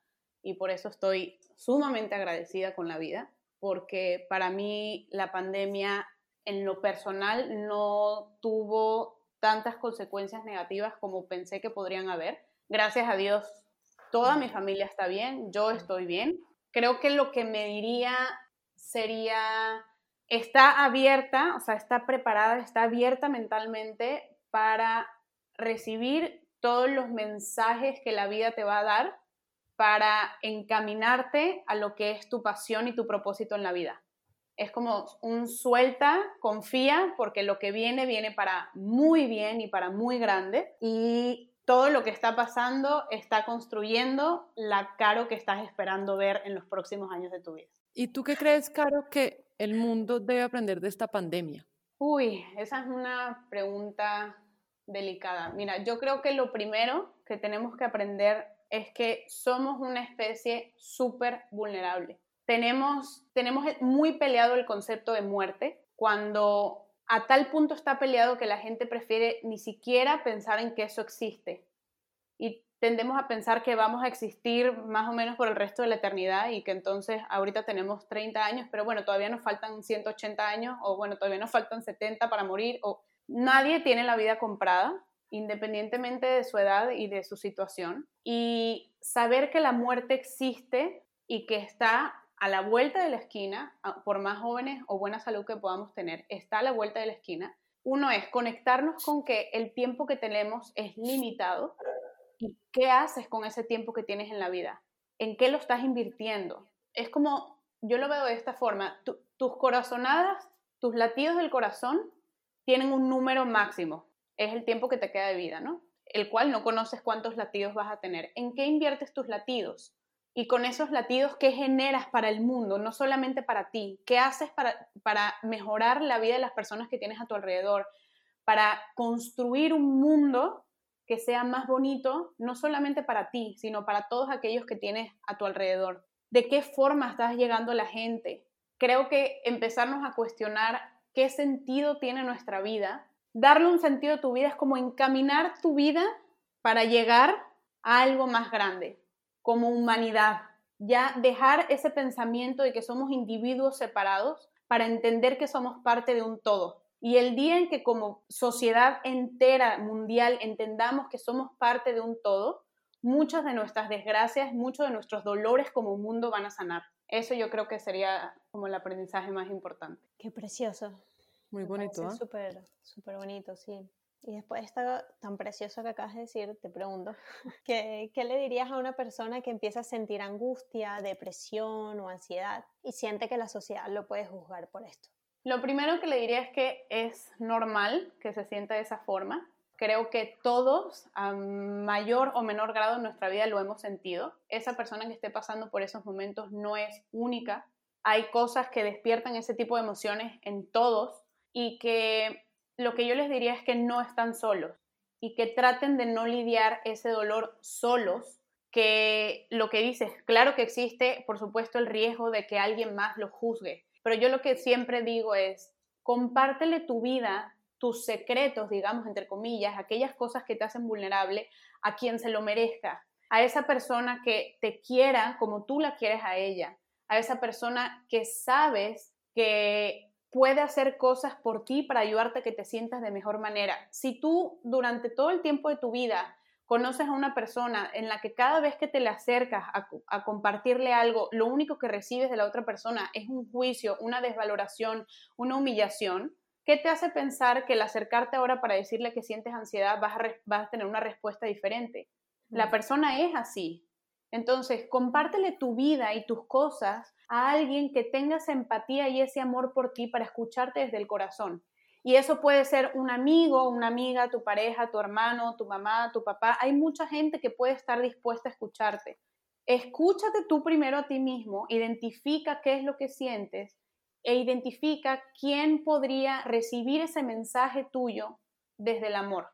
y por eso estoy sumamente agradecida con la vida, porque para mí la pandemia en lo personal no tuvo tantas consecuencias negativas como pensé que podrían haber. Gracias a Dios, toda mi familia está bien, yo estoy bien. Creo que lo que me diría sería está abierta, o sea, está preparada, está abierta mentalmente para recibir todos los mensajes que la vida te va a dar para encaminarte a lo que es tu pasión y tu propósito en la vida. Es como un suelta, confía, porque lo que viene viene para muy bien y para muy grande. Y todo lo que está pasando está construyendo la Caro que estás esperando ver en los próximos años de tu vida. ¿Y tú qué crees, Caro, que el mundo debe aprender de esta pandemia? Uy, esa es una pregunta delicada. Mira, yo creo que lo primero que tenemos que aprender es que somos una especie súper vulnerable. tenemos, tenemos muy peleado el concepto de muerte cuando a tal punto está peleado que la gente prefiere ni siquiera pensar en que eso existe. Y tendemos a pensar que vamos a existir más o menos por el resto de la eternidad y que entonces ahorita tenemos 30 años, pero bueno, todavía nos faltan 180 años o bueno, todavía nos faltan 70 para morir o nadie tiene la vida comprada independientemente de su edad y de su situación. Y saber que la muerte existe y que está a la vuelta de la esquina, por más jóvenes o buena salud que podamos tener, está a la vuelta de la esquina. Uno es conectarnos con que el tiempo que tenemos es limitado qué haces con ese tiempo que tienes en la vida, en qué lo estás invirtiendo. Es como, yo lo veo de esta forma, tus corazonadas, tus latidos del corazón tienen un número máximo, es el tiempo que te queda de vida, ¿no? El cual no conoces cuántos latidos vas a tener. ¿En qué inviertes tus latidos? Y con esos latidos, ¿qué generas para el mundo? No solamente para ti. ¿Qué haces para, para mejorar la vida de las personas que tienes a tu alrededor? Para construir un mundo que sea más bonito, no solamente para ti, sino para todos aquellos que tienes a tu alrededor. ¿De qué forma estás llegando a la gente? Creo que empezarnos a cuestionar qué sentido tiene nuestra vida darle un sentido a tu vida es como encaminar tu vida para llegar a algo más grande, como humanidad. Ya dejar ese pensamiento de que somos individuos separados para entender que somos parte de un todo. Y el día en que como sociedad entera, mundial, entendamos que somos parte de un todo, muchas de nuestras desgracias, muchos de nuestros dolores como mundo van a sanar. Eso yo creo que sería como el aprendizaje más importante. Qué precioso. Muy bonito, ¿eh? Súper, súper bonito, sí. Y después de esto tan precioso que acabas de decir, te pregunto, ¿qué, ¿qué, le dirías a una persona que empieza a sentir angustia, depresión o ansiedad y siente que la sociedad lo puede juzgar por esto? Lo primero que le diría es que es normal que se sienta de esa forma. Creo que todos, a mayor o menor grado en nuestra vida, lo hemos sentido. Esa persona que esté pasando por esos momentos no es única. Hay cosas que despiertan ese tipo de emociones en todos y que lo que yo les diría es que no están solos y que traten de no lidiar ese dolor solos, que lo que dices, claro que existe, por supuesto, el riesgo de que alguien más lo juzgue, pero yo lo que siempre digo es, compártele tu vida, tus secretos, digamos, entre comillas, aquellas cosas que te hacen vulnerable a quien se lo merezca, a esa persona que te quiera como tú la quieres a ella, a esa persona que sabes que puede hacer cosas por ti para ayudarte a que te sientas de mejor manera. Si tú durante todo el tiempo de tu vida conoces a una persona en la que cada vez que te le acercas a, compartirle algo, lo único que recibes de la otra persona es un juicio, una desvaloración, una humillación, ¿qué te hace pensar que el acercarte ahora para decirle que sientes ansiedad vas a, vas a tener una respuesta diferente? La persona es así. Entonces, compártele tu vida y tus cosas a alguien que tenga esa empatía y ese amor por ti para escucharte desde el corazón. Y eso puede ser un amigo, una amiga, tu pareja, tu hermano, tu mamá, tu papá. Hay mucha gente que puede estar dispuesta a escucharte. Escúchate tú primero a ti mismo, identifica qué es lo que sientes e identifica quién podría recibir ese mensaje tuyo desde el amor.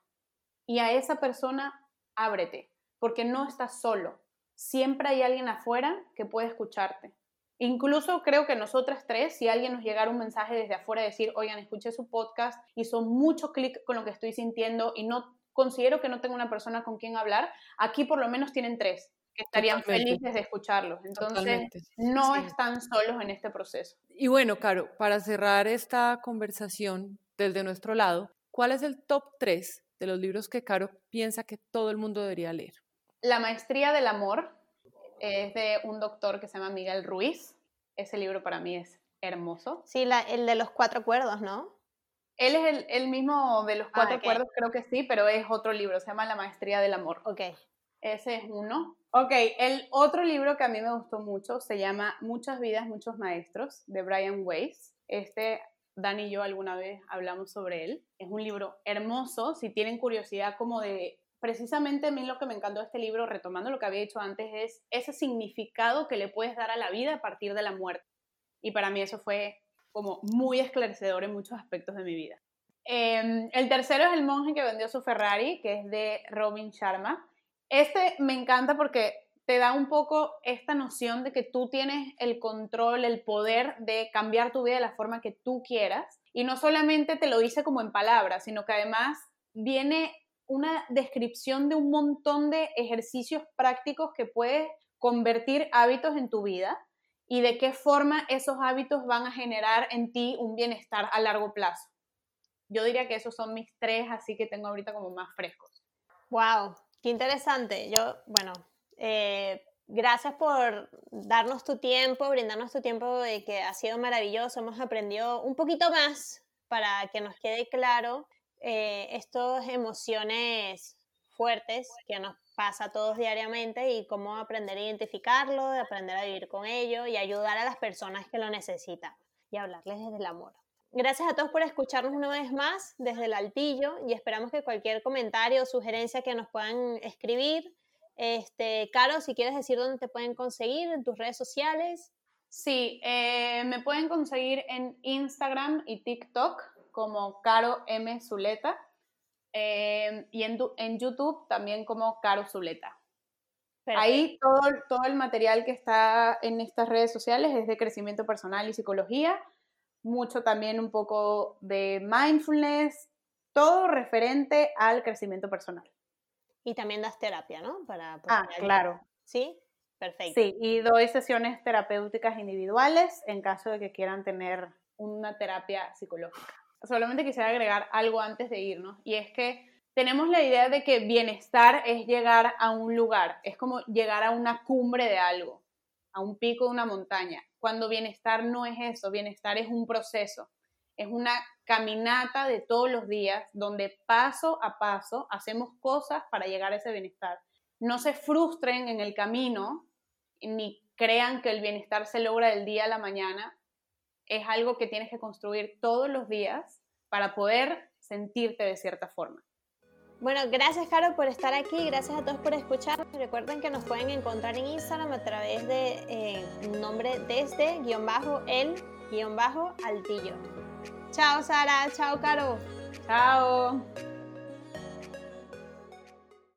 Y a esa persona ábrete, porque no estás solo. Siempre hay alguien afuera que puede escucharte. Incluso creo que nosotras tres, si alguien nos llegara un mensaje desde afuera, decir, oigan, escuché su podcast, hizo mucho clic con lo que estoy sintiendo y no considero que no tengo una persona con quien hablar, aquí por lo menos tienen tres que estarían felices de escucharlos. Entonces, no están solos en este proceso. Y bueno, Caro, para cerrar esta conversación desde nuestro lado, ¿cuál es el top 3 de los libros que Caro piensa que todo el mundo debería leer? La maestría del amor es de un doctor que se llama Miguel Ruiz. Ese libro para mí es hermoso. Sí, el de los cuatro acuerdos, ¿no? Él es el, mismo de los cuatro ah, acuerdos, creo que sí, pero es otro libro, se llama La Maestría del Amor. Ok. Ese es uno. Ok, el otro libro que a mí me gustó mucho se llama Muchas vidas, muchos maestros, de Brian Weiss. Este, Dani y yo alguna vez hablamos sobre él. Es un libro hermoso, si tienen curiosidad como de precisamente a mí lo que me encantó de este libro, retomando lo que había dicho antes, es ese significado que le puedes dar a la vida a partir de la muerte. Y para mí eso fue como muy esclarecedor en muchos aspectos de mi vida. Em, el tercero es El monje que vendió su Ferrari, que es de Robin Sharma. Este me encanta porque te da un poco esta noción de que tú tienes el control, el poder de cambiar tu vida de la forma que tú quieras. Y no solamente te lo dice como en palabras, sino que además viene una descripción de un montón de ejercicios prácticos que puedes convertir hábitos en tu vida y de qué forma esos hábitos van a generar en ti un bienestar a largo plazo. Yo diría que esos son mis tres, así que tengo ahorita como más frescos. Wow, qué interesante. Yo, bueno, eh, gracias por darnos tu tiempo, brindarnos tu tiempo, que ha sido maravilloso. Hemos aprendido un poquito más para que nos quede claro eh, estas emociones fuertes que nos pasa a todos diariamente y cómo aprender a identificarlo, aprender a vivir con ello y ayudar a las personas que lo necesitan y hablarles desde el amor. Gracias a todos por escucharnos una vez más desde el altillo y esperamos que cualquier comentario o sugerencia que nos puedan escribir. Este, Caro, si quieres decir dónde te pueden conseguir, en tus redes sociales. Sí, eh, me pueden conseguir en Instagram y TikTok como Caro M. Zuleta. Em, y en, en, YouTube también como Caro Zuleta. Ahí todo, todo el material que está en estas redes sociales es de crecimiento personal y psicología, mucho también un poco de mindfulness, todo referente al crecimiento personal. Y también das terapia, ¿no? Para, ah, claro. ¿Sí? Perfecto. Sí, y doy sesiones terapéuticas individuales en caso de que quieran tener una terapia psicológica solamente quisiera agregar algo antes de irnos, y es que tenemos la idea de que bienestar es llegar a un lugar, es como llegar a una cumbre de algo, a un pico de una montaña, cuando bienestar no es eso, bienestar es un proceso, es una caminata de todos los días donde paso a paso hacemos cosas para llegar a ese bienestar. No se frustren en el camino ni crean que el bienestar se logra del día a la mañana, es algo que tienes que construir todos los días para poder sentirte de cierta forma. Bueno, gracias Caro por estar aquí, gracias a todos por escuchar. Recuerden que nos pueden encontrar en Instagram a través de eh, nombre desde guion bajo el guion bajo altillo. Chao Sara, chao Caro. Chao.